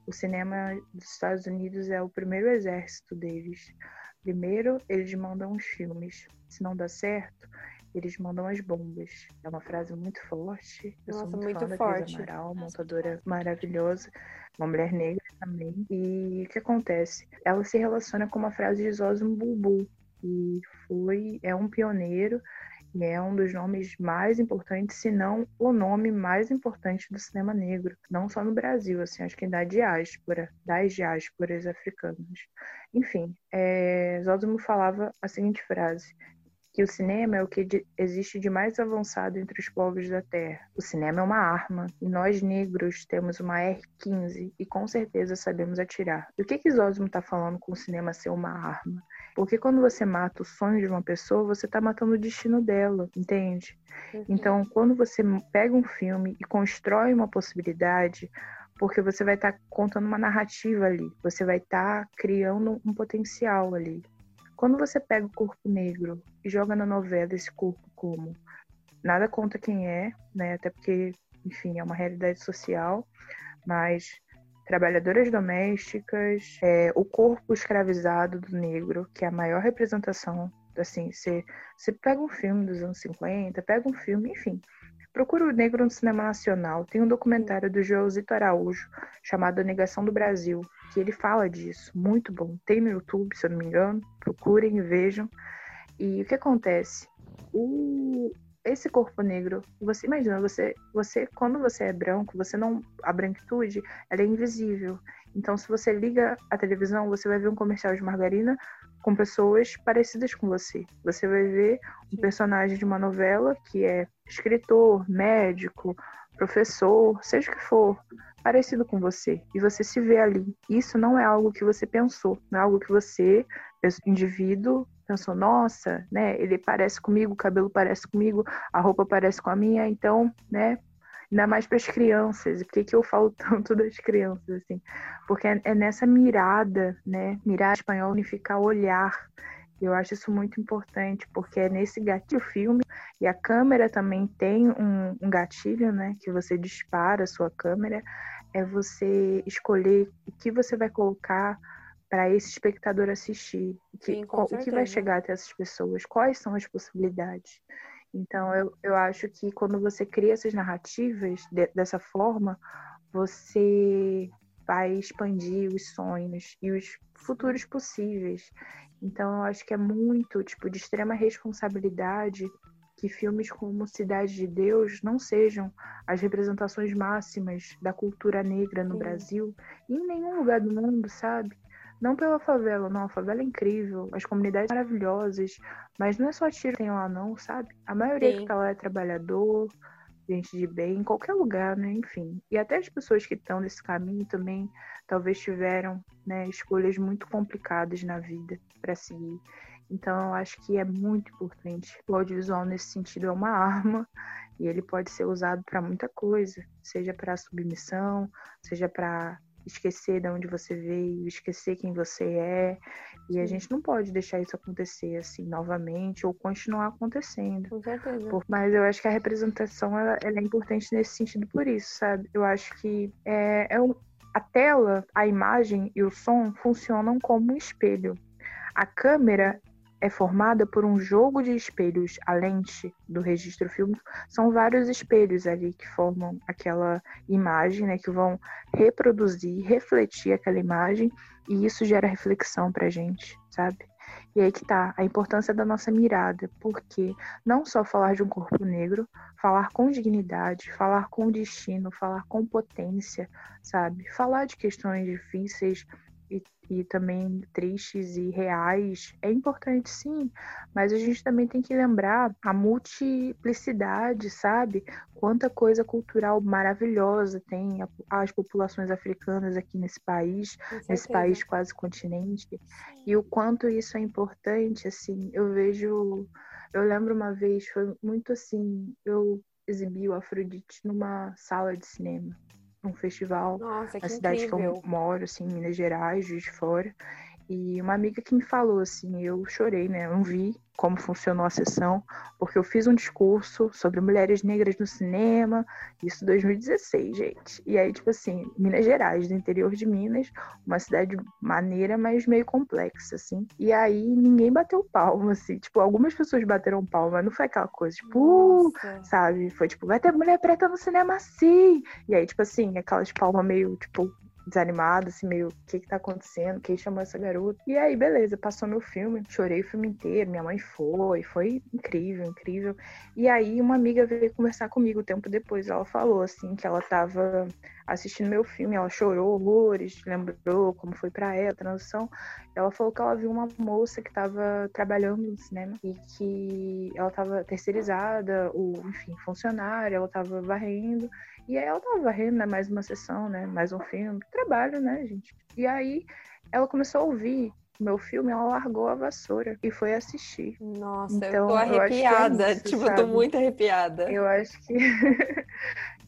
o cinema dos Estados Unidos é o primeiro exército deles. Primeiro, eles mandam os filmes. Se não dá certo, eles mandam as bombas. É uma frase muito forte. Eu Nossa, sou muito, muito forte. da Amaral, montadora maravilhosa, uma mulher negra também. E o que acontece? Ela se relaciona com uma frase de Zosimo Bulbul, que foi é um pioneiro e é um dos nomes mais importantes, se não o nome mais importante do cinema negro, não só no Brasil, assim, acho que da diáspora, das diásporas africanas. Enfim, é, Zózimo falava a seguinte frase: que o cinema é o que existe de mais avançado entre os povos da Terra. O cinema é uma arma e nós negros temos uma R-15 e com certeza sabemos atirar. E o que que está falando com o cinema ser uma arma? Porque quando você mata o sonho de uma pessoa, você está matando o destino dela, entende? Uhum. Então, quando você pega um filme e constrói uma possibilidade, porque você vai estar tá contando uma narrativa ali, você vai estar tá criando um potencial ali. Quando você pega o corpo negro e joga na novela esse corpo como nada conta quem é, né? Até porque, enfim, é uma realidade social, mas trabalhadoras domésticas, é, o corpo escravizado do negro, que é a maior representação, assim, você, pega um filme dos anos 50, pega um filme, enfim, Procura o negro no cinema nacional. Tem um documentário do Joãozito Araújo chamado A Negação do Brasil, que ele fala disso. Muito bom. Tem no YouTube, se eu não me engano. Procurem e vejam. E o que acontece? O, esse corpo negro, você imagina, você, você quando você é branco, você não a branquitude, ela é invisível. Então, se você liga a televisão, você vai ver um comercial de margarina com pessoas parecidas com você. Você vai ver um personagem de uma novela que é escritor, médico, professor, seja o que for, parecido com você. E você se vê ali. Isso não é algo que você pensou, não é algo que você, indivíduo, pensou, nossa, né, ele parece comigo, o cabelo parece comigo, a roupa parece com a minha, então, né, ainda mais para as crianças. E por que, que eu falo tanto das crianças, assim? Porque é, é nessa mirada, né? Mirar espanhol significa olhar. Eu acho isso muito importante, porque é nesse gatilho filme, e a câmera também tem um, um gatilho, né? Que você dispara a sua câmera, é você escolher o que você vai colocar para esse espectador assistir. Que, Sim, o que vai chegar até essas pessoas, quais são as possibilidades. Então, eu, eu acho que quando você cria essas narrativas de, dessa forma, você vai expandir os sonhos e os futuros possíveis. Então, eu acho que é muito, tipo, de extrema responsabilidade que filmes como Cidade de Deus não sejam as representações máximas da cultura negra no Sim. Brasil e em nenhum lugar do mundo, sabe? Não pela favela, não. A favela é incrível, as comunidades maravilhosas, mas não é só tiro que tem lá, não, sabe? A maioria Sim. que tá lá é trabalhador, gente de bem, em qualquer lugar, né? Enfim. E até as pessoas que estão nesse caminho também talvez tiveram né, escolhas muito complicadas na vida para seguir. Então, eu acho que é muito importante. O audiovisual, nesse sentido, é uma arma e ele pode ser usado para muita coisa, seja para submissão, seja para esquecer de onde você veio, esquecer quem você é. E a gente não pode deixar isso acontecer assim novamente ou continuar acontecendo. Com certeza. Por, mas eu acho que a representação ela, ela, é importante nesse sentido por isso, sabe? Eu acho que é, é um, a tela, a imagem e o som funcionam como um espelho. A câmera é formada por um jogo de espelhos. A lente do registro fílmico são vários espelhos ali que formam aquela imagem, né, que vão reproduzir, refletir aquela imagem, e isso gera reflexão pra gente, sabe? E aí que tá a importância da nossa mirada, porque não só falar de um corpo negro, falar com dignidade, falar com destino, falar com potência, sabe? Falar de questões difíceis, e também tristes e reais é importante sim, mas a gente também tem que lembrar a multiplicidade, sabe? Quanta coisa cultural maravilhosa tem as populações africanas aqui nesse país, nesse país quase continente, e o quanto isso é importante, assim, eu vejo, eu lembro uma vez, foi muito assim, eu exibi o Afrodite numa sala de cinema um festival Nossa, na cidade incrível. que eu moro, assim, em Minas Gerais, Juiz de Fora. E uma amiga que me falou, assim, eu chorei, né? Eu não vi como funcionou a sessão, porque eu fiz um discurso sobre mulheres negras no cinema, isso em 2016, gente. E aí, tipo assim, Minas Gerais, do interior de Minas, uma cidade maneira, mas meio complexa, assim. E aí ninguém bateu palma, assim. Tipo, algumas pessoas bateram palma, mas não foi aquela coisa, tipo, uh, sabe? Foi tipo, vai ter mulher preta no cinema assim. E aí, tipo assim, aquelas palmas meio, tipo, desanimada, assim, meio, o que que tá acontecendo? Quem chamou essa garota? E aí, beleza, passou meu filme, chorei o filme inteiro, minha mãe foi, foi incrível, incrível. E aí, uma amiga veio conversar comigo um tempo depois, ela falou, assim, que ela tava assistindo meu filme, ela chorou horrores, lembrou como foi para ela a transição. Ela falou que ela viu uma moça que estava trabalhando no cinema e que ela estava terceirizada, ou enfim, funcionária, ela estava varrendo e aí ela tava varrendo, né? Mais uma sessão, né? Mais um filme. Trabalho, né, gente? E aí ela começou a ouvir meu filme, ela largou a vassoura e foi assistir. Nossa, então, eu tô arrepiada. Eu é isso, tipo, sabe? eu tô muito arrepiada. Eu acho que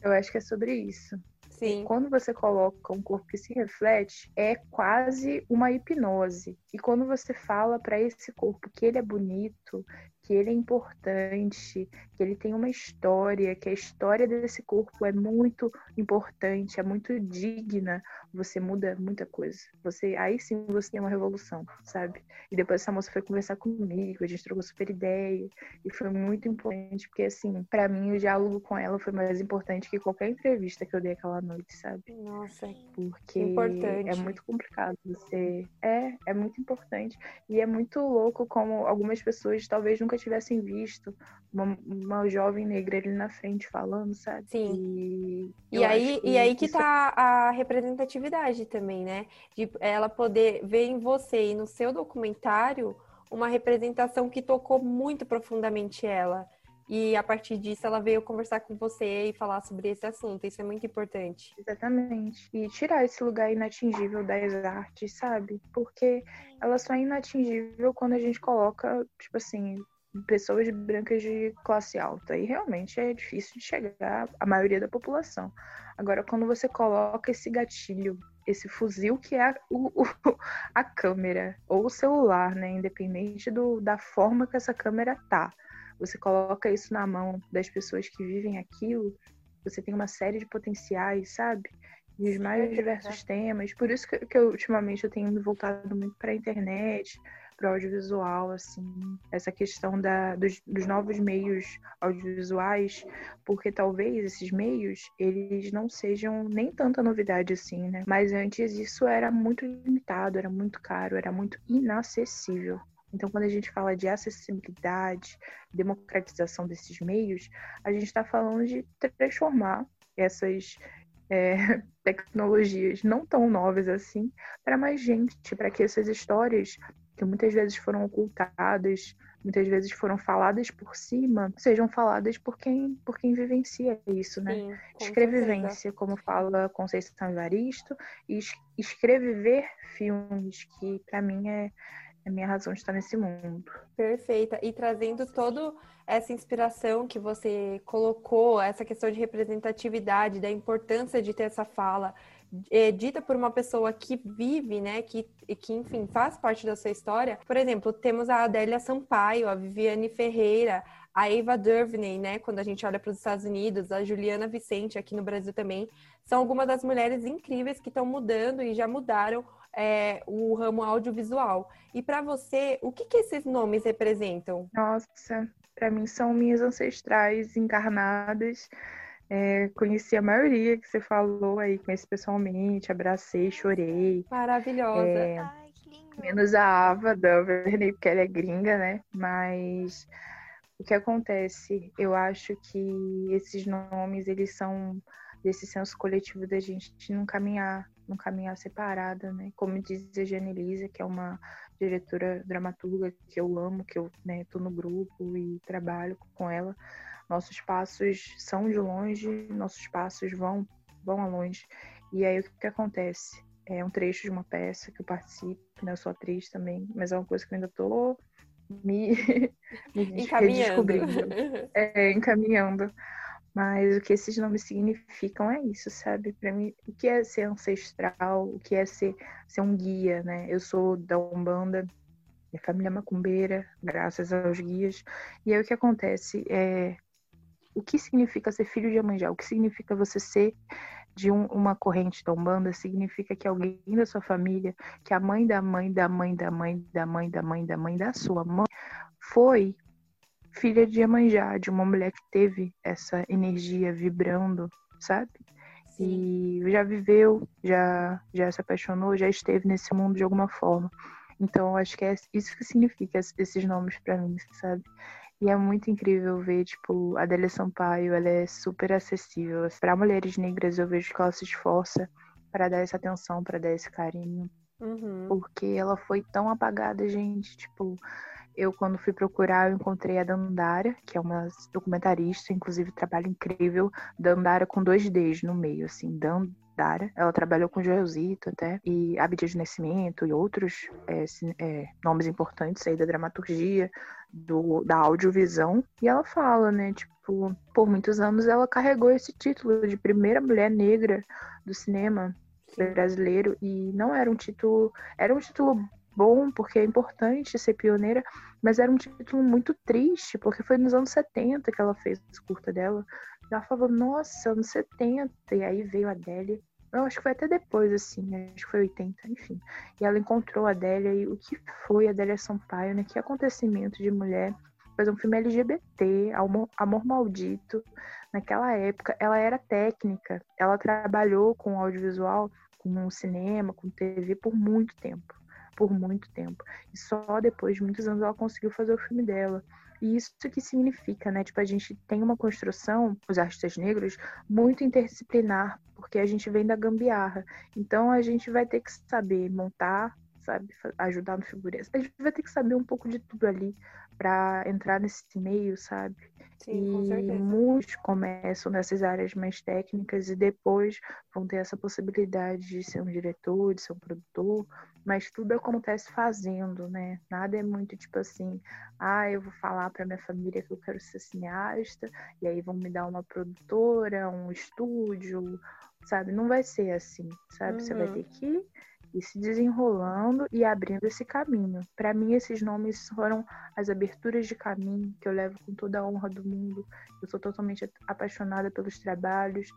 eu acho que é sobre isso. Sim. Quando você coloca um corpo que se reflete, é quase uma hipnose. E quando você fala para esse corpo que ele é bonito, que ele é importante, que ele tem uma história, que a história desse corpo é muito importante, é muito digna, você muda muita coisa. Você aí sim você tem uma revolução, sabe? E depois essa moça foi conversar comigo, a gente trocou super ideia e foi muito importante porque assim, para mim o diálogo com ela foi mais importante que qualquer entrevista que eu dei aquela noite, sabe? Nossa, porque importante. é muito complicado você é, é muito importante e é muito louco como algumas pessoas talvez nunca tivessem visto uma, uma jovem negra ali na frente falando, sabe? Sim. E, e aí, e aí que tá a representatividade também, né? De ela poder ver em você e no seu documentário uma representação que tocou muito profundamente ela. E a partir disso ela veio conversar com você e falar sobre esse assunto. Isso é muito importante. Exatamente. E tirar esse lugar inatingível das artes, sabe? Porque ela só é inatingível quando a gente coloca, tipo assim, pessoas brancas de classe alta. E realmente é difícil de chegar à maioria da população. Agora, quando você coloca esse gatilho, esse fuzil que é a, o, a câmera ou o celular, né? Independente do, da forma que essa câmera tá. Você coloca isso na mão das pessoas que vivem aquilo, você tem uma série de potenciais, sabe? E os mais diversos temas. Por isso que, que eu, ultimamente eu tenho voltado muito para a internet, pro audiovisual, assim, essa questão da, dos, dos novos meios audiovisuais, porque talvez esses meios, eles não sejam nem tanta novidade assim, né? Mas antes isso era muito limitado, era muito caro, era muito inacessível. Então, quando a gente fala de acessibilidade, democratização desses meios, a gente está falando de transformar essas é, tecnologias não tão novas assim para mais gente, para que essas histórias que muitas vezes foram ocultadas, muitas vezes foram faladas por cima, sejam faladas por quem, por quem vivencia isso, né? Sim, Escrevivência, como fala Conceição Evaristo, e escrever filmes, que para mim é, é a minha razão de estar nesse mundo. Perfeita. E trazendo toda essa inspiração que você colocou, essa questão de representatividade, da importância de ter essa fala é, dita por uma pessoa que vive, né, que, que, enfim, faz parte da sua história. Por exemplo, temos a Adélia Sampaio, a Viviane Ferreira, a Eva Duvney, né, quando a gente olha para os Estados Unidos, a Juliana Vicente aqui no Brasil também, são algumas das mulheres incríveis que estão mudando e já mudaram é, o ramo audiovisual. E para você, o que, que esses nomes representam? Nossa, para mim são minhas ancestrais encarnadas. É, conheci a maioria que você falou aí, conheci pessoalmente, abracei, chorei. Maravilhosa. É, Ai, menos a Ava Duvernay, porque ela é gringa, né? Mas o que acontece? Eu acho que esses nomes, eles são desse senso coletivo da gente não caminhar não caminhar separada, né? Como diz a Jane Lisa, que é uma diretora dramaturga que eu amo, que eu né, tô no grupo e trabalho com ela. Nossos passos são de longe, nossos passos vão vão a longe. E aí o que, que acontece? É um trecho de uma peça que eu participo, né? Eu sou atriz também, mas é uma coisa que eu ainda tô me, me redescobrindo. É, encaminhando. Mas o que esses nomes significam é isso, sabe? Para mim, o que é ser ancestral, o que é ser, ser um guia, né? Eu sou da Umbanda, minha família é macumbeira, graças aos guias. E aí o que acontece é o que significa ser filho de Amanjá? O que significa você ser de um, uma corrente da Umbanda? Significa que alguém da sua família, que a mãe da mãe da mãe da mãe da mãe da mãe da mãe da sua mãe foi filha de Iemanjá, de uma mulher que teve essa energia vibrando, sabe? E já viveu, já, já se apaixonou, já esteve nesse mundo de alguma forma. Então, acho que é isso que significa esses nomes para mim, sabe? E é muito incrível ver, tipo, a Adélia Sampaio, ela é super acessível. Para mulheres negras, eu vejo que ela se esforça para dar essa atenção, para dar esse carinho. Uhum. Porque ela foi tão apagada, gente. Tipo, eu, quando fui procurar, eu encontrei a Dandara, que é uma documentarista, inclusive trabalho incrível. Dandara com dois Ds no meio, assim, Dandara. Ela trabalhou com Joelzito até, e Abdias de Nascimento e outros é, é, nomes importantes aí da dramaturgia, do, da audiovisão. E ela fala, né, tipo, por muitos anos ela carregou esse título de primeira mulher negra do cinema brasileiro e não era um título, era um título bom, porque é importante ser pioneira, mas era um título muito triste, porque foi nos anos 70 que ela fez a curta dela. Ela falou, nossa, anos 70, e aí veio a Adélia. Eu acho que foi até depois, assim, acho que foi 80, enfim. E ela encontrou a Adélia e o que foi a Adélia Sampaio, né? Que acontecimento de mulher. Fazer um filme LGBT, Amor, Amor Maldito. Naquela época, ela era técnica. Ela trabalhou com audiovisual, com cinema, com TV por muito tempo por muito tempo. E só depois de muitos anos ela conseguiu fazer o filme dela. E isso que significa, né? Tipo, a gente tem uma construção, os artistas negros, muito interdisciplinar, porque a gente vem da gambiarra. Então a gente vai ter que saber montar, sabe, ajudar no figurino. A gente vai ter que saber um pouco de tudo ali para entrar nesse meio, sabe? Sim, e muitos começam nessas áreas mais técnicas e depois vão ter essa possibilidade de ser um diretor, de ser um produtor, mas tudo acontece fazendo, né? Nada é muito tipo assim, ah, eu vou falar para minha família que eu quero ser cineasta, e aí vão me dar uma produtora, um estúdio, sabe? Não vai ser assim, sabe? Uhum. Você vai uhum. ter que e se desenrolando e abrindo esse caminho. Para mim, esses nomes foram as aberturas de caminho que eu levo com toda a honra do mundo. Eu sou totalmente apaixonada pelos trabalhos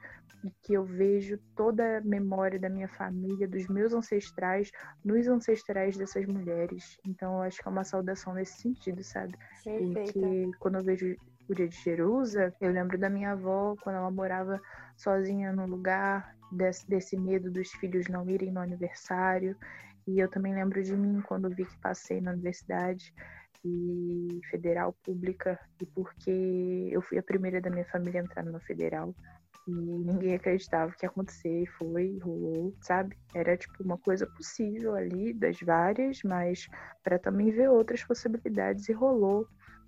e que eu vejo toda a memória da minha família, dos meus ancestrais, nos ancestrais dessas mulheres. Então, eu acho que é uma saudação nesse sentido, sabe? Perfeita. Porque quando eu vejo o dia de Jerusa, eu lembro da minha avó quando ela morava sozinha no lugar, desse, desse medo dos filhos não irem no aniversário. E eu também lembro de mim quando vi que passei na universidade e federal pública e porque eu fui a primeira da minha família a entrar numa federal e ninguém acreditava que ia acontecer e foi, rolou, sabe? Era tipo uma coisa possível ali das várias, mas para também ver outras possibilidades e rolou.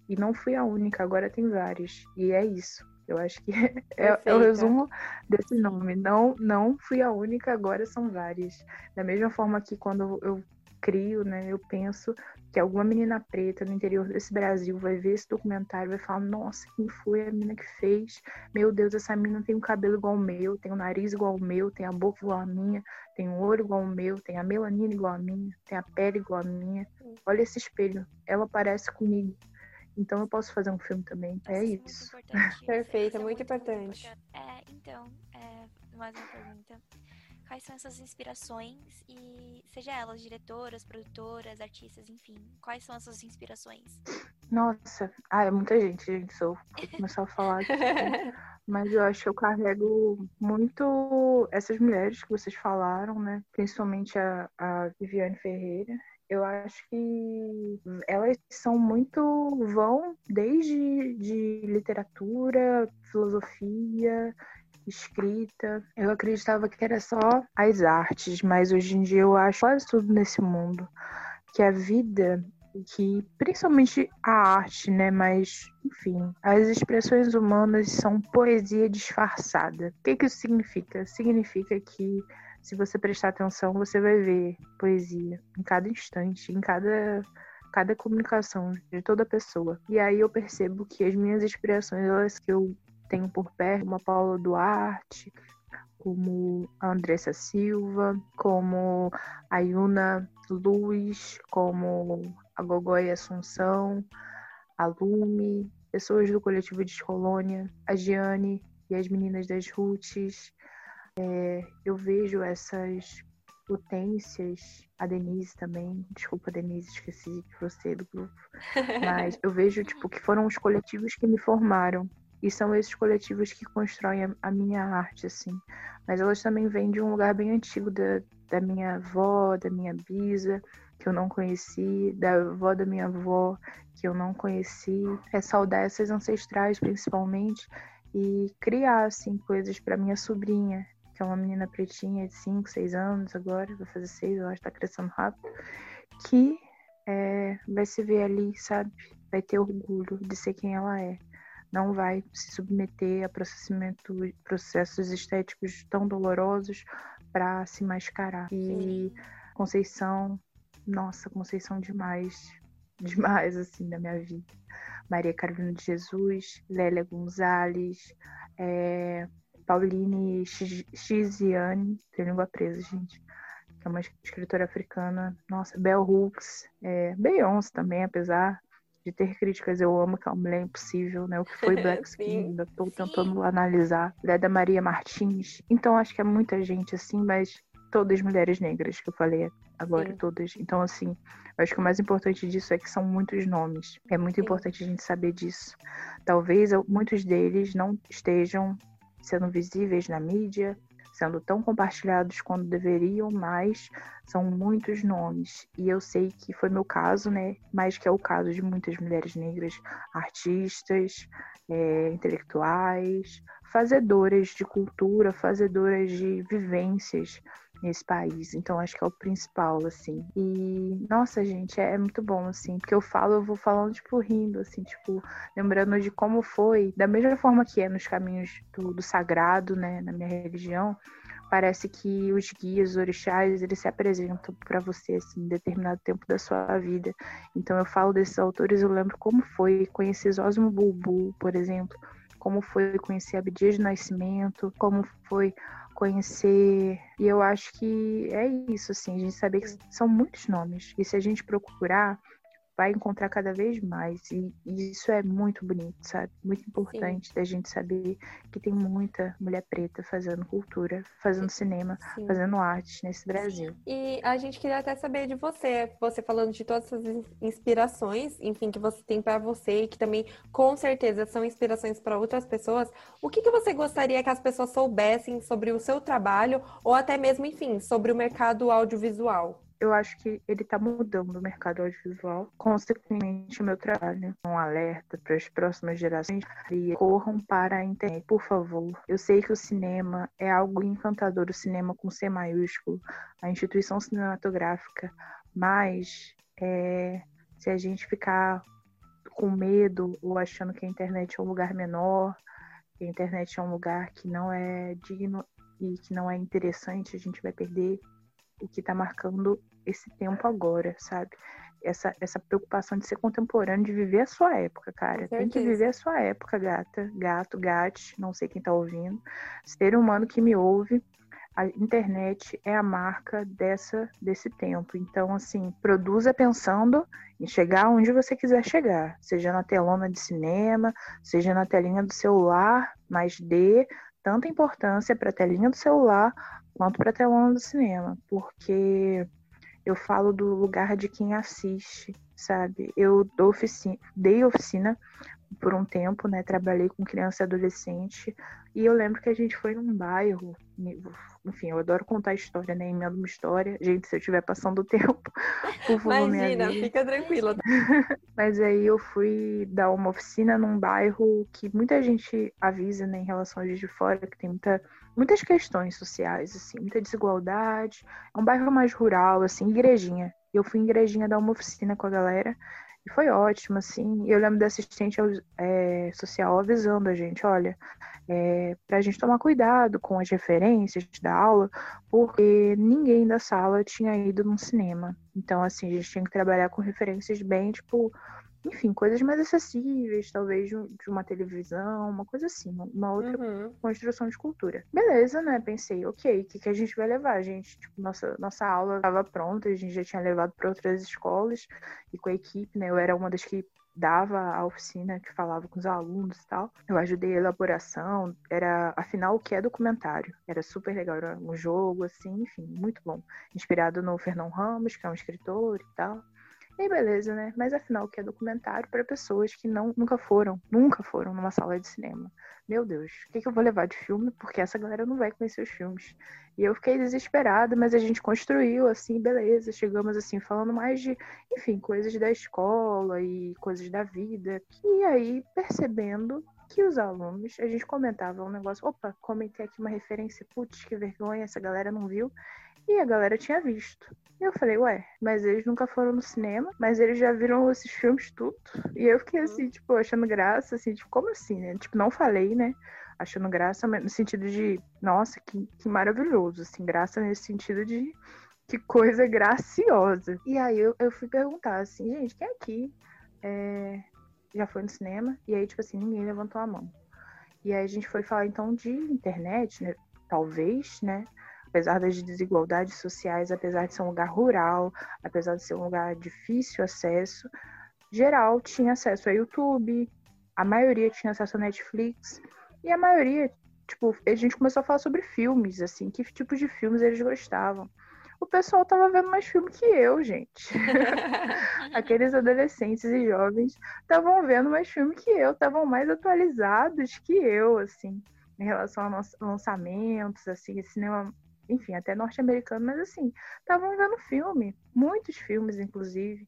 E não fui a única, agora tem várias. E é isso. Eu acho que é, é, o resumo desse nome. Não, não fui a única, agora são várias. Da mesma forma que quando eu crio, né, eu penso que alguma menina preta no interior desse Brasil vai ver esse documentário e vai falar: Nossa, quem foi a menina que fez? Meu Deus, essa menina tem um cabelo igual ao meu, tem um nariz igual ao meu, tem a boca igual a minha, tem um olho igual ao meu, tem a melanina igual a minha, tem a pele igual a minha. Olha esse espelho, ela parece comigo. Então eu posso fazer um filme também. É isso. Perfeito, é muito importante. É, então, é, mais uma pergunta. Quais são essas inspirações e seja elas diretoras, produtoras, artistas, enfim, quais são essas inspirações? Nossa, ah, é muita gente, gente. Se eu começar a falar aqui, mas eu acho que eu carrego muito essas mulheres que vocês falaram, né? Principalmente a, a Viviane Ferreira eu acho que elas são muito vão desde de literatura, filosofia, escrita. Eu acreditava que era só as artes, mas hoje em dia eu acho quase tudo nesse mundo que a vida que principalmente a arte, né, mas enfim, as expressões humanas são poesia disfarçada. O que que isso significa? Significa que se você prestar atenção, você vai ver poesia em cada instante, em cada cada comunicação de toda pessoa. E aí eu percebo que as minhas inspirações, elas que eu tenho por perto, como a Paula Duarte, como a Andressa Silva, como a Yuna Luz, como a Gogói Assunção, a Lume, pessoas do coletivo de Colônia, a Giane e as meninas das Roots, é, eu vejo essas potências, a Denise também, desculpa Denise, esqueci de você do grupo, mas eu vejo tipo que foram os coletivos que me formaram e são esses coletivos que constroem a, minha arte assim, mas elas também vêm de um lugar bem antigo da, da minha avó, da minha bisa, que eu não conheci, da avó da minha avó, que eu não conheci, é saudar essas ancestrais principalmente e criar assim coisas para minha sobrinha que é uma menina pretinha de 5, 6 anos agora, vai fazer 6, eu acho, tá crescendo rápido, que é, vai se ver ali, sabe? Vai ter orgulho de ser quem ela é. Não vai se submeter a processamento, processos estéticos tão dolorosos para se mascarar. E Conceição, nossa, Conceição demais, demais, assim, da minha vida. Maria Carolina de Jesus, Lélia Gonzalez, é, Pauline Xiziane, tem língua presa, gente, que é uma escritora africana. Nossa, Bell Hooks, é, Beyoncé também, apesar de ter críticas, eu amo que é uma mulher impossível, né? O que foi Black Skin, ainda tô tentando analisar. Leda Maria Martins. Então, acho que é muita gente, assim, mas todas mulheres negras, que eu falei agora, Sim. todas. Então, assim, eu acho que o mais importante disso é que são muitos nomes. É muito Sim. importante a gente saber disso. Talvez muitos deles não estejam sendo visíveis na mídia, sendo tão compartilhados quando deveriam, mas são muitos nomes. E eu sei que foi meu caso, né? Mas que é o caso de muitas mulheres negras, artistas, é, intelectuais, fazedoras de cultura, fazedoras de vivências, nesse país. Então acho que é o principal, assim. E, nossa, gente, é, muito bom, assim, porque eu falo, eu vou falando, tipo, rindo, assim, tipo, lembrando de como foi, da mesma forma que é nos caminhos do, do sagrado, né, na minha religião, parece que os guias, os orixás, eles se apresentam para você assim, em determinado tempo da sua vida. Então eu falo desses autores, eu lembro como foi conhecer Zosmo Bulbul, por exemplo, como foi conhecer Abdias de Nascimento, como foi conhecer. E eu acho que é isso, assim, a gente saber que são muitos nomes. E se a gente procurar, vai encontrar cada vez mais. E, e isso é muito bonito, sabe? Muito importante Sim. da gente saber que tem muita mulher preta fazendo cultura, fazendo cinema, Sim. fazendo arte nesse Brasil. E a gente queria até saber de você, você falando de todas essas inspirações, enfim, que você tem para você e que também com certeza são inspirações para outras pessoas. O que, que você gostaria que as pessoas soubessem sobre o seu trabalho ou até mesmo, enfim, sobre o mercado audiovisual? Eu acho que ele está mudando o mercado audiovisual. Consequentemente, o meu trabalho um alerta para as próximas gerações corram para a internet, por favor. Eu sei que o cinema é algo encantador, o cinema com C maiúsculo, a instituição cinematográfica, mas é, se a gente ficar com medo ou achando que a internet é um lugar menor, que a internet é um lugar que não é digno e que não é interessante, a gente vai perder o que está marcando esse tempo agora, sabe? Essa, essa preocupação de ser contemporâneo, de viver a sua época, cara. Tem que viver a sua época, gata, gato, gate, não sei quem tá ouvindo. Ser humano que me ouve, a internet é a marca dessa desse tempo. Então, assim, produza pensando em chegar onde você quiser chegar, seja na telona de cinema, seja na telinha do celular, mas dê tanta importância para a telinha do celular quanto para a telona do cinema, porque eu falo do lugar de quem assiste, sabe? Eu dou oficina, dei oficina por um tempo, né? Trabalhei com criança e adolescente. E eu lembro que a gente foi num bairro. Enfim, eu adoro contar história, né? Emendo uma história. Gente, se eu estiver passando o tempo, por favor, Imagina, fica tranquila. Mas aí eu fui dar uma oficina num bairro que muita gente avisa, né? Em relação a de fora, que tem muita, muitas questões sociais, assim, muita desigualdade. É um bairro mais rural, assim, igrejinha. Eu fui em igrejinha dar uma oficina com a galera. E foi ótimo, assim. Eu lembro da assistente é, social avisando a gente, olha, é, para a gente tomar cuidado com as referências da aula, porque ninguém da sala tinha ido num cinema. Então, assim, a gente tinha que trabalhar com referências bem, tipo, enfim, coisas mais acessíveis, talvez de uma televisão, uma coisa assim, uma outra uhum. construção de cultura. Beleza, né? Pensei, ok, o que, que a gente vai levar? A gente, tipo, nossa, nossa aula estava pronta, a gente já tinha levado para outras escolas e com a equipe, né? Eu era uma das que dava a oficina que falava com os alunos e tal. Eu ajudei a elaboração, era, afinal, o que é documentário? Era super legal, era um jogo, assim, enfim, muito bom. Inspirado no Fernão Ramos, que é um escritor e tal. E beleza, né? Mas afinal, o que é documentário para pessoas que não, nunca foram, nunca foram numa sala de cinema. Meu Deus, o que, que eu vou levar de filme? Porque essa galera não vai conhecer os filmes. E eu fiquei desesperada, mas a gente construiu, assim, beleza. Chegamos, assim, falando mais de, enfim, coisas da escola e coisas da vida. E aí, percebendo que os alunos, a gente comentava um negócio, opa, comentei aqui uma referência, putz, que vergonha, essa galera não viu. E a galera tinha visto. E eu falei, ué, mas eles nunca foram no cinema, mas eles já viram esses filmes tudo. E eu fiquei assim, uhum. tipo, achando graça, assim, tipo, como assim, né? Tipo, não falei, né? Achando graça, mas no sentido de, nossa, que, que maravilhoso, assim, graça nesse sentido de que coisa graciosa. E aí eu, eu fui perguntar assim, gente, quem aqui é, já foi no cinema? E aí, tipo assim, ninguém levantou a mão. E aí a gente foi falar então de internet, né? Talvez, né? apesar das desigualdades sociais, apesar de ser um lugar rural, apesar de ser um lugar difícil acesso, geral tinha acesso a YouTube, a maioria tinha acesso a Netflix, e a maioria, tipo, a gente começou a falar sobre filmes, assim, que tipos de filmes eles gostavam. O pessoal tava vendo mais filme que eu, gente. Aqueles adolescentes e jovens estavam vendo mais filme que eu, estavam mais atualizados que eu, assim, em relação a lançamentos, assim, cinema enfim, até norte-americano, mas assim, estavam vendo filme, muitos filmes, inclusive.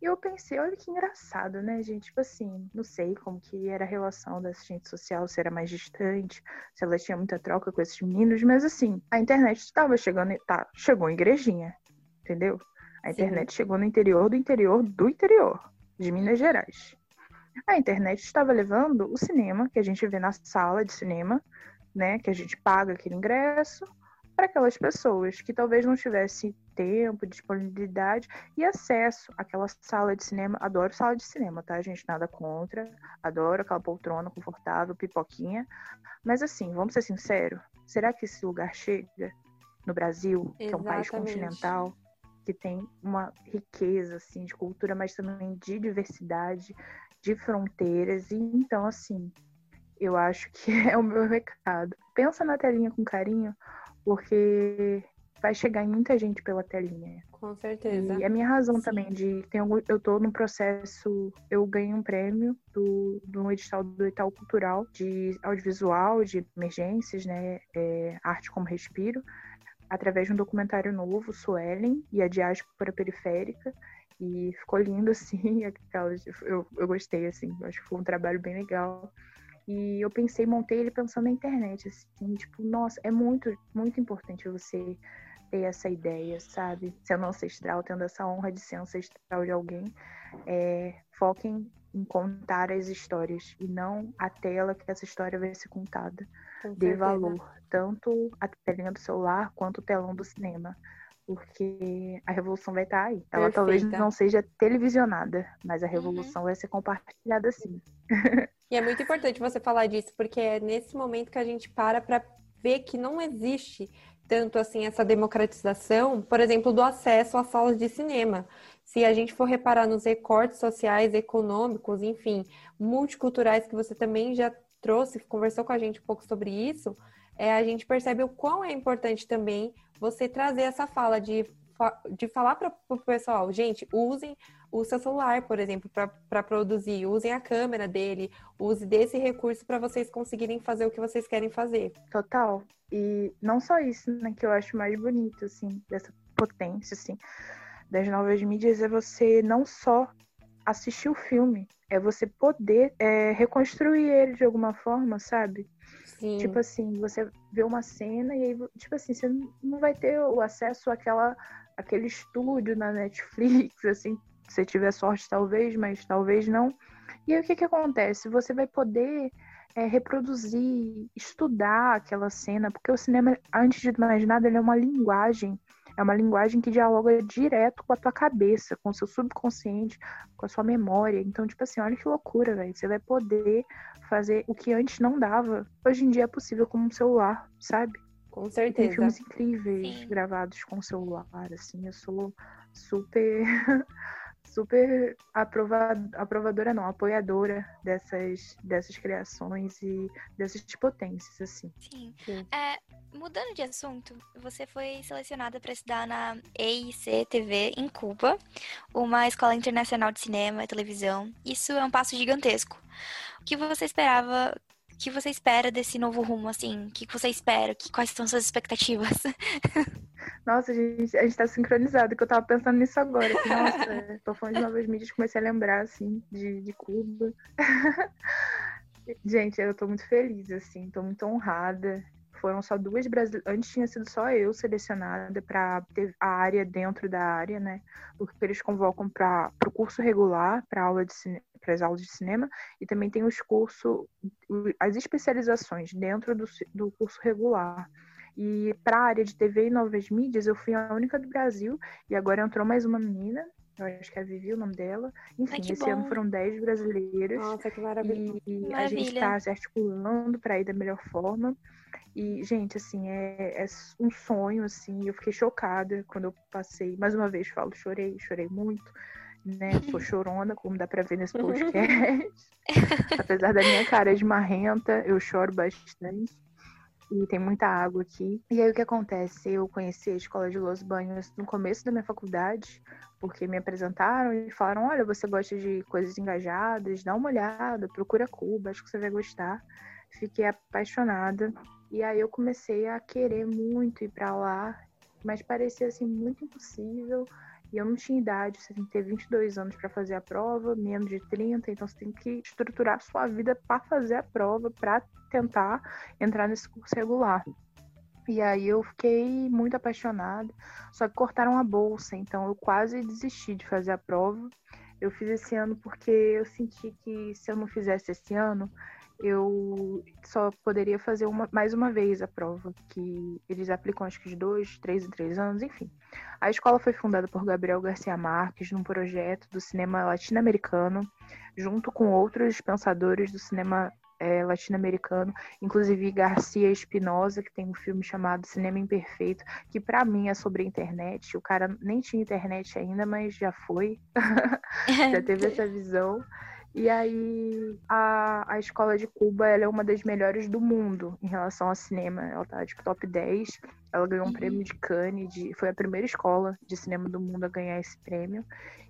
E eu pensei, olha que engraçado, né, gente? Tipo assim, não sei como que era a relação da assistente social, se era mais distante, se ela tinha muita troca com esses meninos, mas assim, a internet estava chegando, tá, chegou em igrejinha, entendeu? A internet Sim. chegou no interior do interior do interior, de Minas Gerais. A internet estava levando o cinema, que a gente vê na sala de cinema, né, que a gente paga aquele ingresso, para aquelas pessoas que talvez não tivessem tempo, disponibilidade e acesso àquela sala de cinema. Adoro sala de cinema, tá, gente? Nada contra. Adoro aquela poltrona confortável, pipoquinha. Mas assim, vamos ser sinceros, será que esse lugar chega no Brasil, Exatamente. que é um país continental, que tem uma riqueza assim de cultura, mas também de diversidade, de fronteiras. E então assim, eu acho que é o meu recado. Pensa na telinha com carinho, porque vai chegar em muita gente pela telinha. Com certeza. E a minha razão Sim. também de tem algum, eu tô no processo, eu ganhei um prêmio do, do edital do Itaú Cultural de audiovisual, de emergências, né, é, arte como respiro, através de um documentário novo, Suelen e a diáspora periférica. E ficou lindo, assim, aquelas, eu, eu gostei, assim, acho que foi um trabalho bem legal. E eu pensei, montei ele pensando na internet, assim, tipo, nossa, é muito, muito importante você ter essa ideia, sabe? Sendo ancestral, tendo essa honra de ser ancestral de alguém, é, foquem em contar as histórias e não a tela que essa história vai ser contada. Dê valor, tanto a telinha do celular quanto o telão do cinema. Porque a revolução vai estar aí. Ela Perfeita. talvez não seja televisionada, mas a uhum. revolução uhum. vai ser compartilhada sim. E é muito importante você falar disso, porque é nesse momento que a gente para para ver que não existe tanto assim essa democratização, por exemplo, do acesso às salas de cinema. Se a gente for reparar nos recortes sociais, econômicos, enfim, multiculturais que você também já trouxe, conversou com a gente um pouco sobre isso, é, a gente percebe o quão é importante também você trazer essa fala de, de falar para o pessoal, gente, usem o seu celular, por exemplo, para produzir. Usem a câmera dele, use desse recurso para vocês conseguirem fazer o que vocês querem fazer. Total. E não só isso, né, que eu acho mais bonito, assim, dessa potência, assim, das novas mídias, é você não só assistir o filme, é você poder é, reconstruir ele de alguma forma, sabe? Sim. Tipo assim, você vê uma cena e aí, tipo assim, você não vai ter o acesso àquela, àquele estúdio na Netflix, assim, se tiver sorte, talvez, mas talvez não. E aí o que, que acontece? Você vai poder é, reproduzir, estudar aquela cena, porque o cinema, antes de mais nada, ele é uma linguagem. É uma linguagem que dialoga direto com a tua cabeça, com o seu subconsciente, com a sua memória. Então, tipo assim, olha que loucura, velho. Você vai poder fazer o que antes não dava. Hoje em dia é possível com um celular, sabe? Com certeza. Tem filmes incríveis Sim. gravados com celular, assim. Eu sou super super aprovada, aprovadora não, apoiadora dessas, dessas criações e dessas potências, assim. Sim. Sim. É, mudando de assunto, você foi selecionada para estudar na EIC TV em Cuba, uma escola internacional de cinema e televisão. Isso é um passo gigantesco. O que você esperava que você espera desse novo rumo, assim? O que você espera? Que, quais são suas expectativas? Nossa, a gente, a gente tá sincronizado, que eu tava pensando nisso agora. Que, nossa, tô falando de novas mídias, comecei a lembrar, assim, de, de Cuba. gente, eu tô muito feliz, assim, tô muito honrada. Foram só duas brasileiras. Antes tinha sido só eu selecionada para a área dentro da área, né? Porque eles convocam para o curso regular, para aula de para as aulas de cinema, e também tem os cursos, as especializações dentro do, do curso regular. E para a área de TV e novas mídias, eu fui a única do Brasil, e agora entrou mais uma menina, eu acho que é a Vivi o nome dela. Enfim, Ai, esse bom. ano foram 10 brasileiros. Nossa, que maravilha. E maravilha. a gente está se articulando para ir da melhor forma. E, gente, assim, é, é, um sonho, assim. Eu fiquei chocada quando eu passei. Mais uma vez falo, chorei, chorei muito. Né? Sou chorona, como dá pra ver nesse podcast. Apesar da minha cara de marrenta, eu choro bastante e tem muita água aqui. E aí o que acontece? Eu conheci a escola de Los Banhos no começo da minha faculdade, porque me apresentaram e falaram: olha, você gosta de coisas engajadas, dá uma olhada, procura Cuba, acho que você vai gostar. Fiquei apaixonada. E aí eu comecei a querer muito ir para lá, mas parecia assim muito impossível. E eu não tinha idade, você tem que ter 22 anos para fazer a prova, menos de 30, então você tem que estruturar sua vida para fazer a prova, para tentar entrar nesse curso regular. E aí eu fiquei muito apaixonada, só que cortaram a bolsa, então eu quase desisti de fazer a prova. Eu fiz esse ano porque eu senti que se eu não fizesse esse ano, eu só poderia fazer uma, mais uma vez a prova, que eles aplicam acho que de dois, três em três anos, enfim. A escola foi fundada por Gabriel Garcia Marques num projeto do cinema latino-americano, junto com outros pensadores do cinema é, latino-americano, inclusive Garcia Espinosa, que tem um filme chamado Cinema Imperfeito, que para mim é sobre a internet. O cara nem tinha internet ainda, mas já foi, já teve essa visão. E aí a, a escola de Cuba ela é uma das melhores do mundo em relação ao cinema. Ela tá tipo top 10. Ela ganhou um uhum. prêmio de Cannes, de, foi a primeira escola de cinema do mundo a ganhar esse prêmio.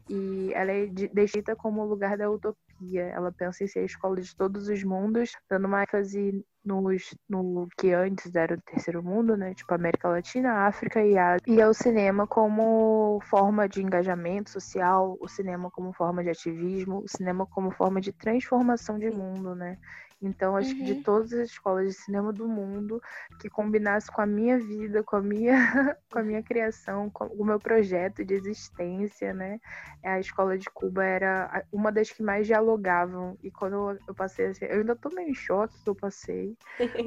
E ela é descrita como o lugar da utopia. Ela pensa em ser a escola de todos os mundos, dando uma ênfase nos, no que antes era o terceiro mundo, né? Tipo América Latina, África e Ásia. E é o cinema como forma de engajamento social, o cinema como forma de ativismo, o cinema como forma de transformação de mundo, né? Então, acho uhum. que de uhum. todas as escolas de cinema do mundo, que combinasse com a minha vida, com a minha, com a minha criação, com o meu projeto de existência, né? A escola de Cuba era uma das que mais dialogavam. E quando eu passei assim, eu ainda tô meio em choque que eu passei,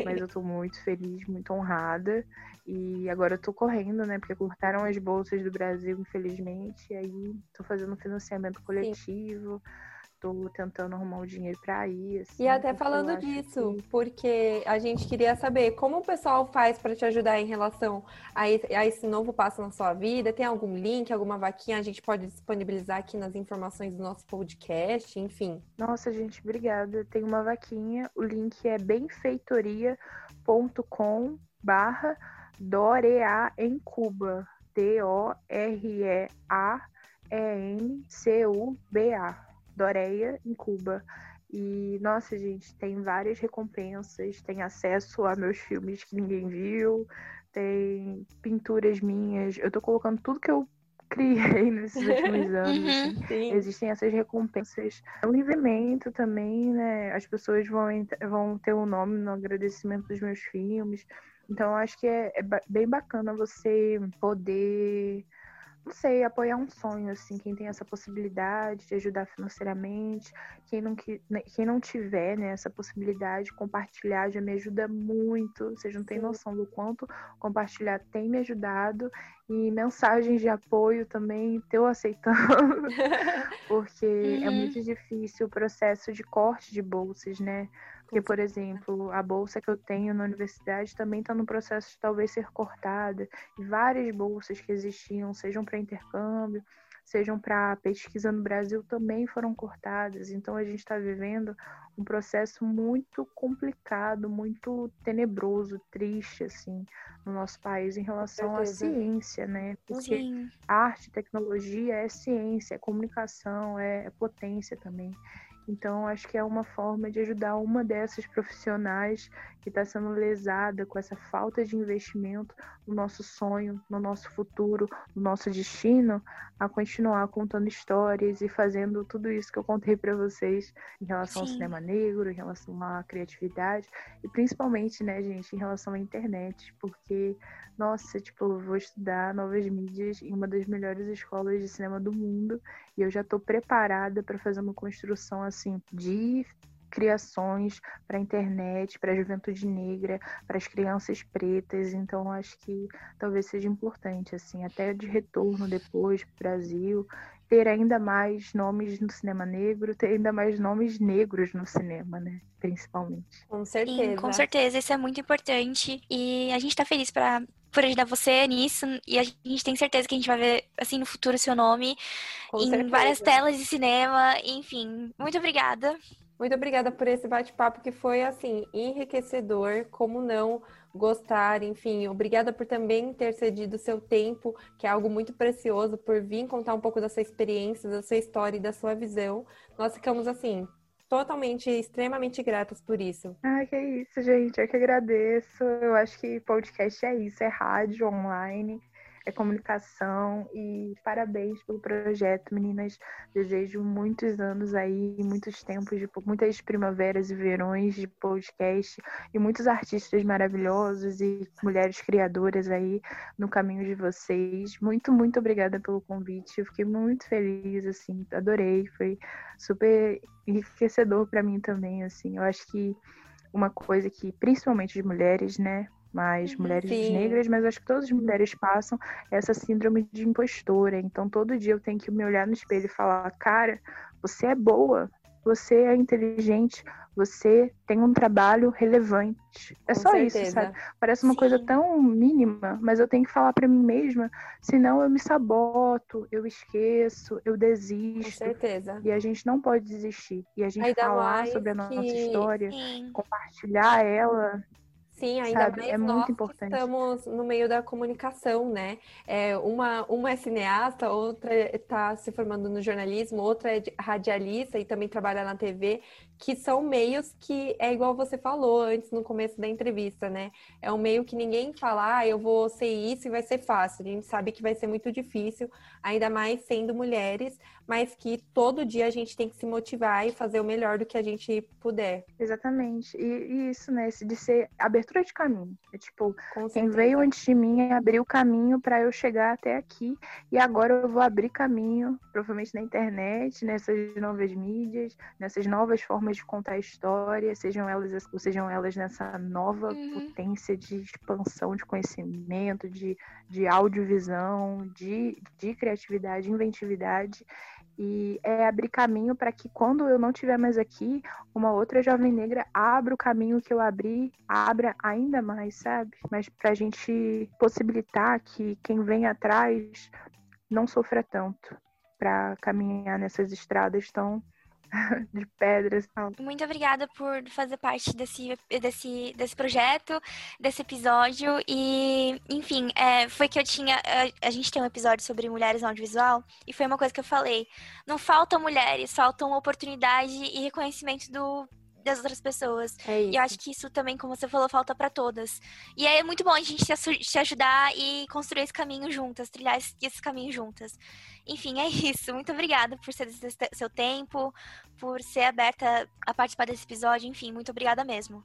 mas eu tô muito feliz, muito honrada. E agora eu tô correndo, né? Porque cortaram as bolsas do Brasil, infelizmente. E aí tô fazendo financiamento coletivo. Sim tô tentando arrumar um dinheiro para ir. Assim, e até falando disso, que... porque a gente queria saber como o pessoal faz para te ajudar em relação a esse, novo passo na sua vida. Tem algum link, alguma vaquinha a gente pode disponibilizar aqui nas informações do nosso podcast, enfim. Nossa, gente, obrigada. Tem uma vaquinha, o link é bemfeitoria.com barra Dorea em Cuba. D-O-R-E-A-E-N-C-U-B-A. Doreia, em Cuba. E, nossa, gente, tem várias recompensas, tem acesso a meus filmes que ninguém viu, tem pinturas minhas. Eu tô colocando tudo que eu criei nesses últimos anos. Uhum, assim. Existem essas recompensas. O livramento também, né? As pessoas vão, vão ter o um nome no agradecimento dos meus filmes. Então, acho que é, é bem bacana você poder não sei, apoiar um sonho, assim, quem tem essa possibilidade de ajudar financeiramente, quem não, né, quem não tiver né, essa possibilidade, compartilhar já me ajuda muito. Vocês não têm noção do quanto compartilhar tem me ajudado. E mensagens de apoio também, teu aceitando, porque é uhum. é muito difícil o processo de corte de bolsas, né? Porque, por exemplo, a bolsa que eu tenho na universidade também está no processo de talvez ser cortada. E várias bolsas que existiam, sejam para intercâmbio, sejam para pesquisa no Brasil, também foram cortadas. Então, a gente está vivendo um processo muito complicado, muito tenebroso, triste, assim, no nosso país em relação à ciência, né? Porque Sim. arte, tecnologia é ciência, é comunicação, é, é potência também. Então, acho que é uma forma de ajudar uma dessas profissionais que está sendo lesada com essa falta de investimento no nosso sonho, no nosso futuro, no nosso destino, a continuar contando histórias e fazendo tudo isso que eu contei para vocês em relação Sim. ao cinema negro, em relação à criatividade e principalmente, né, gente, em relação à internet, porque nossa, tipo, eu vou estudar novas mídias em uma das melhores escolas de cinema do mundo e eu já estou preparada para fazer uma construção assim de criações para a internet, para a juventude negra, para as crianças pretas. Então, acho que talvez seja importante, assim, até de retorno depois para o Brasil, ter ainda mais nomes no cinema negro, ter ainda mais nomes negros no cinema, né? Principalmente. Com certeza. Sim, com certeza, isso é muito importante. E a gente está feliz para por ajudar você nisso. E a gente tem certeza que a gente vai ver, assim, no futuro seu nome Com em certeza. várias telas de cinema. Enfim, muito obrigada. Muito obrigada por esse bate-papo que foi, assim, enriquecedor. Como não gostar, enfim, obrigada por também ter cedido seu tempo, que é algo muito precioso, por vir contar um pouco da sua experiência, da sua história e da sua visão. Nós ficamos, assim, totalmente, extremamente gratas por isso. Ai, que isso, gente. Eu que agradeço. Eu acho que podcast é isso, é rádio online. É comunicação e parabéns pelo projeto, meninas. Desejo muitos anos aí, muitos tempos, de, muitas primaveras e verões de podcast e muitos artistas maravilhosos e mulheres criadoras aí no caminho de vocês. Muito, muito obrigada pelo convite. Eu fiquei muito feliz, assim, adorei, foi super enriquecedor para mim também, assim. Eu acho que uma coisa que, principalmente de mulheres, né, mais uhum, mulheres Sim. negras, mas acho que todas as mulheres passam essa síndrome de impostora. Então, todo dia eu tenho que me olhar no espelho e falar: cara, você é boa, você é inteligente, você tem um trabalho relevante. É Com só certeza. isso, sabe? Parece uma Sim. coisa tão mínima, mas eu tenho que falar para mim mesma, senão eu me saboto, eu esqueço, eu desisto. Com certeza. E a gente não pode desistir. E a gente Ainda falar sobre a nossa que... história, Sim. compartilhar ela, Sim, ainda Sabe? mais é muito importante. estamos no meio da comunicação, né? É, uma, uma é cineasta, outra está se formando no jornalismo, outra é radialista e também trabalha na TV que são meios que é igual você falou antes no começo da entrevista, né? É um meio que ninguém fala, ah, eu vou ser isso e vai ser fácil. A gente sabe que vai ser muito difícil, ainda mais sendo mulheres, mas que todo dia a gente tem que se motivar e fazer o melhor do que a gente puder. Exatamente. E, e isso, né? De ser abertura de caminho. É tipo, quem veio antes de mim abriu caminho para eu chegar até aqui e agora eu vou abrir caminho, provavelmente na internet, nessas novas mídias, nessas novas formas de contar história, sejam elas, sejam elas nessa nova uhum. potência de expansão de conhecimento, de, de audiovisão, de, de criatividade, inventividade. E é abrir caminho para que quando eu não estiver mais aqui, uma outra jovem negra abra o caminho que eu abri, abra ainda mais, sabe? Mas para a gente possibilitar que quem vem atrás não sofra tanto para caminhar nessas estradas tão de pedras. Muito obrigada por fazer parte desse, desse, desse projeto, desse episódio. E, enfim, é, foi que eu tinha. A, a, gente tem um episódio sobre mulheres no audiovisual, e foi uma coisa que eu falei. Não faltam mulheres, faltam oportunidade e reconhecimento do, das outras pessoas. É e eu acho que isso também, como você falou, falta para todas. E é muito bom a gente se, se ajudar e construir esse caminho juntas, trilhar esse, esse caminho juntas. Enfim, é isso. Muito obrigada por ser seu tempo, por ser aberta a participar desse episódio. Enfim, muito obrigada mesmo.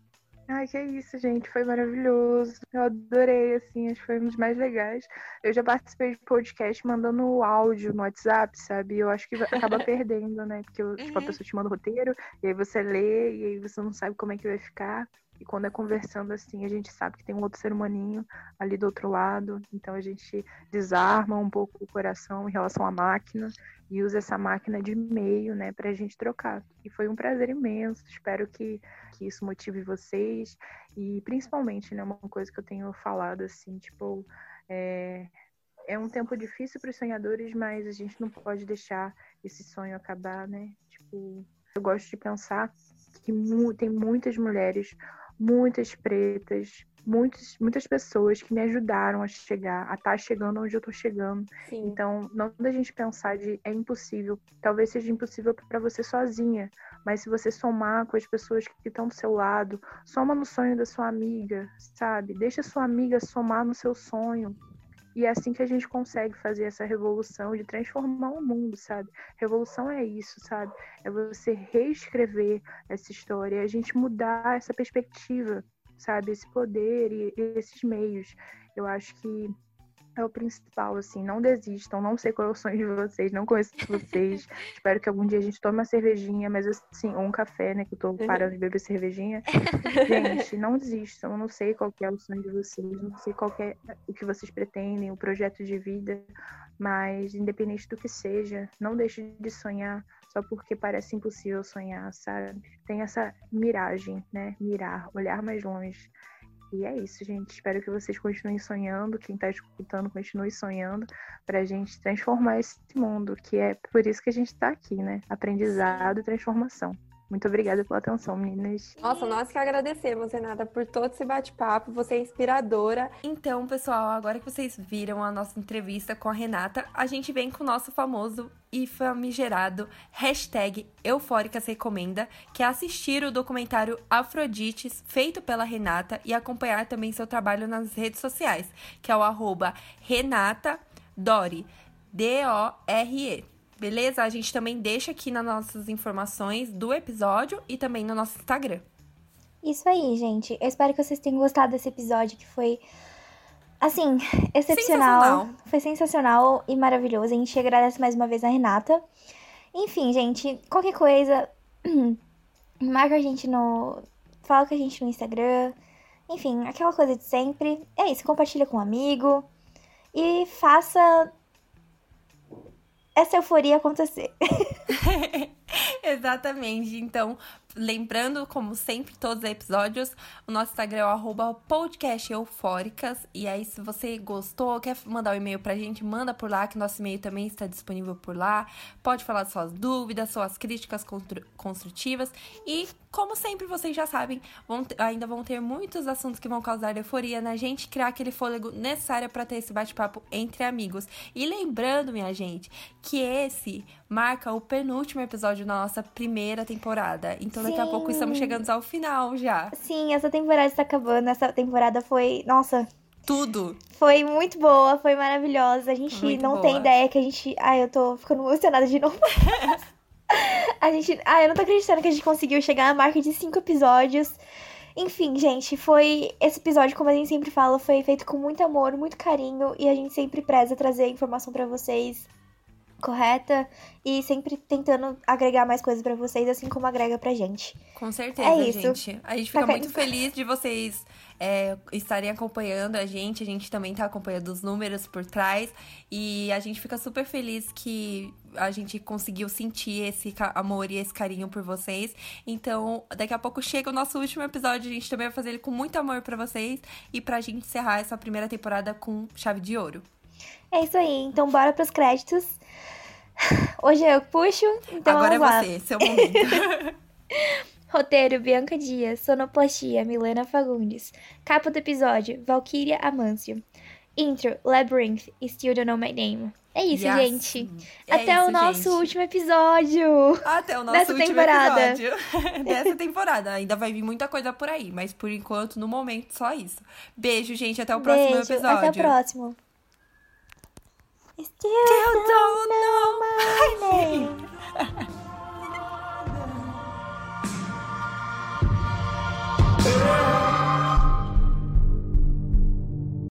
Ai, que isso, gente. Foi maravilhoso. Eu adorei, assim, acho que foi um dos mais legais. Eu já participei de podcast mandando áudio no WhatsApp, sabe? Eu acho que acaba perdendo, né? Porque uhum. tipo, a uhum. pessoa te manda o roteiro, e aí você lê, e aí você não sabe como é que vai ficar. E quando é conversando assim, a gente sabe que tem um outro ser humaninho ali do outro lado. Então a gente desarma um pouco o coração em relação à máquina e usa essa máquina de meio, né, para a gente trocar. E foi um prazer imenso. Espero que, que isso motive vocês e principalmente, né, uma coisa que eu tenho falado assim, tipo, é, é um tempo difícil para os sonhadores, mas a gente não pode deixar esse sonho acabar, né? Tipo, eu gosto de pensar que mu tem muitas mulheres muitas pretas, muitas, muitas pessoas que me ajudaram a chegar, a estar tá chegando onde eu estou chegando. Sim. Então, não da gente pensar de é impossível, talvez seja impossível para você sozinha, mas se você somar com as pessoas que estão do seu lado, soma no sonho da sua amiga, sabe? Deixa sua amiga somar no seu sonho. E é assim que a gente consegue fazer essa revolução de transformar o mundo, sabe? Revolução é isso, sabe? É você reescrever essa história, a gente mudar essa perspectiva, sabe? Esse poder e esses meios. Eu acho que é o principal, assim, não desistam, não sei qual é o sonho de vocês, não conheço vocês. Espero que algum dia a gente tome uma cervejinha, mas assim, ou um café, né? Que eu tô uhum. parando de beber cervejinha. gente, não desistam, eu não sei qual é o sonho de vocês, não sei qual é o que vocês pretendem, o projeto de vida, mas independente do que seja, não deixe de sonhar só porque parece impossível sonhar, sabe? Tem essa miragem, né? Mirar, olhar mais longe. E é isso, gente. Espero que vocês continuem sonhando, quem está escutando continue sonhando, para a gente transformar esse mundo, que é por isso que a gente está aqui, né? Aprendizado e transformação. Muito obrigada pela atenção, meninas. Nossa, nós que agradecemos, Renata, por todo esse bate-papo. Você é inspiradora. Então, pessoal, agora que vocês viram a nossa entrevista com a Renata, a gente vem com o nosso famoso e famigerado hashtag Eufóricas Recomenda, que é assistir o documentário Afrodites, feito pela Renata, e acompanhar também seu trabalho nas redes sociais, que é o arroba Renata Dori, D-O-R-E. Beleza? A gente também deixa aqui nas nossas informações do episódio e também no nosso Instagram. Isso aí, gente. Eu espero que vocês tenham gostado desse episódio que foi assim, excepcional. Sensacional. Foi sensacional e maravilhoso. A gente agradece mais uma vez a Renata. Enfim, gente, qualquer coisa, marca a gente no. Fala com a gente no Instagram. Enfim, aquela coisa de sempre. É isso, compartilha com um amigo. E faça essa euforia acontecer. Exatamente. Então, lembrando, como sempre, todos os episódios, o nosso Instagram é o arroba podcast eufóricas. E aí, se você gostou, quer mandar um e-mail pra gente, manda por lá, que nosso e-mail também está disponível por lá. Pode falar suas dúvidas, suas críticas constru- construtivas. E, como sempre, vocês já sabem, vão ainda vão ter muitos assuntos que vão causar euforia na gente, criar aquele fôlego necessário para ter esse bate-papo entre amigos. E lembrando, minha gente, que esse marca o penúltimo episódio da nossa primeira temporada. Então daqui a pouco estamos chegando ao final já. Sim, essa temporada está acabando. Essa temporada foi. Nossa, Tudo. Foi muito boa, foi maravilhosa. A gente Muito não boa. tem ideia que a gente. Ai, eu tô ficando emocionada de novo. a gente. Ai, eu não tô acreditando que a gente conseguiu chegar na marca de cinco episódios. Enfim, gente, foi. Esse episódio, como a gente sempre fala, foi feito com muito amor, muito carinho. E a gente sempre preza trazer informação pra vocês correta. E sempre tentando agregar mais coisas pra vocês, assim como agrega pra gente. Com certeza, É isso. gente. A gente fica Tá muito feliz de vocês é, estarem acompanhando a gente. A gente também tá acompanhando os números por trás. E a gente fica super feliz que a gente conseguiu sentir esse amor e esse carinho por vocês. Então, daqui a pouco chega o nosso último episódio. A gente também vai fazer ele com muito amor pra vocês. E pra gente encerrar essa primeira temporada com chave de ouro. É isso aí, então bora pros créditos. Hoje eu que puxo, então Agora é vamos lá. você, seu momento. Roteiro, Bianca Dias. Sonoplastia, Milena Fagundes. Capa do episódio, Valkyria Amâncio. Intro, Labyrinth, Still Don't Know My Name. É isso, Yes. gente. É Até o isso, nosso gente. último episódio. Até o nosso Dessa último temporada. episódio dessa temporada. Ainda vai vir muita coisa por aí, mas por enquanto, no momento, só isso. Beijo, gente. Até o próximo Beijo, episódio. até o próximo. Still, don't, don't know, know my name. name.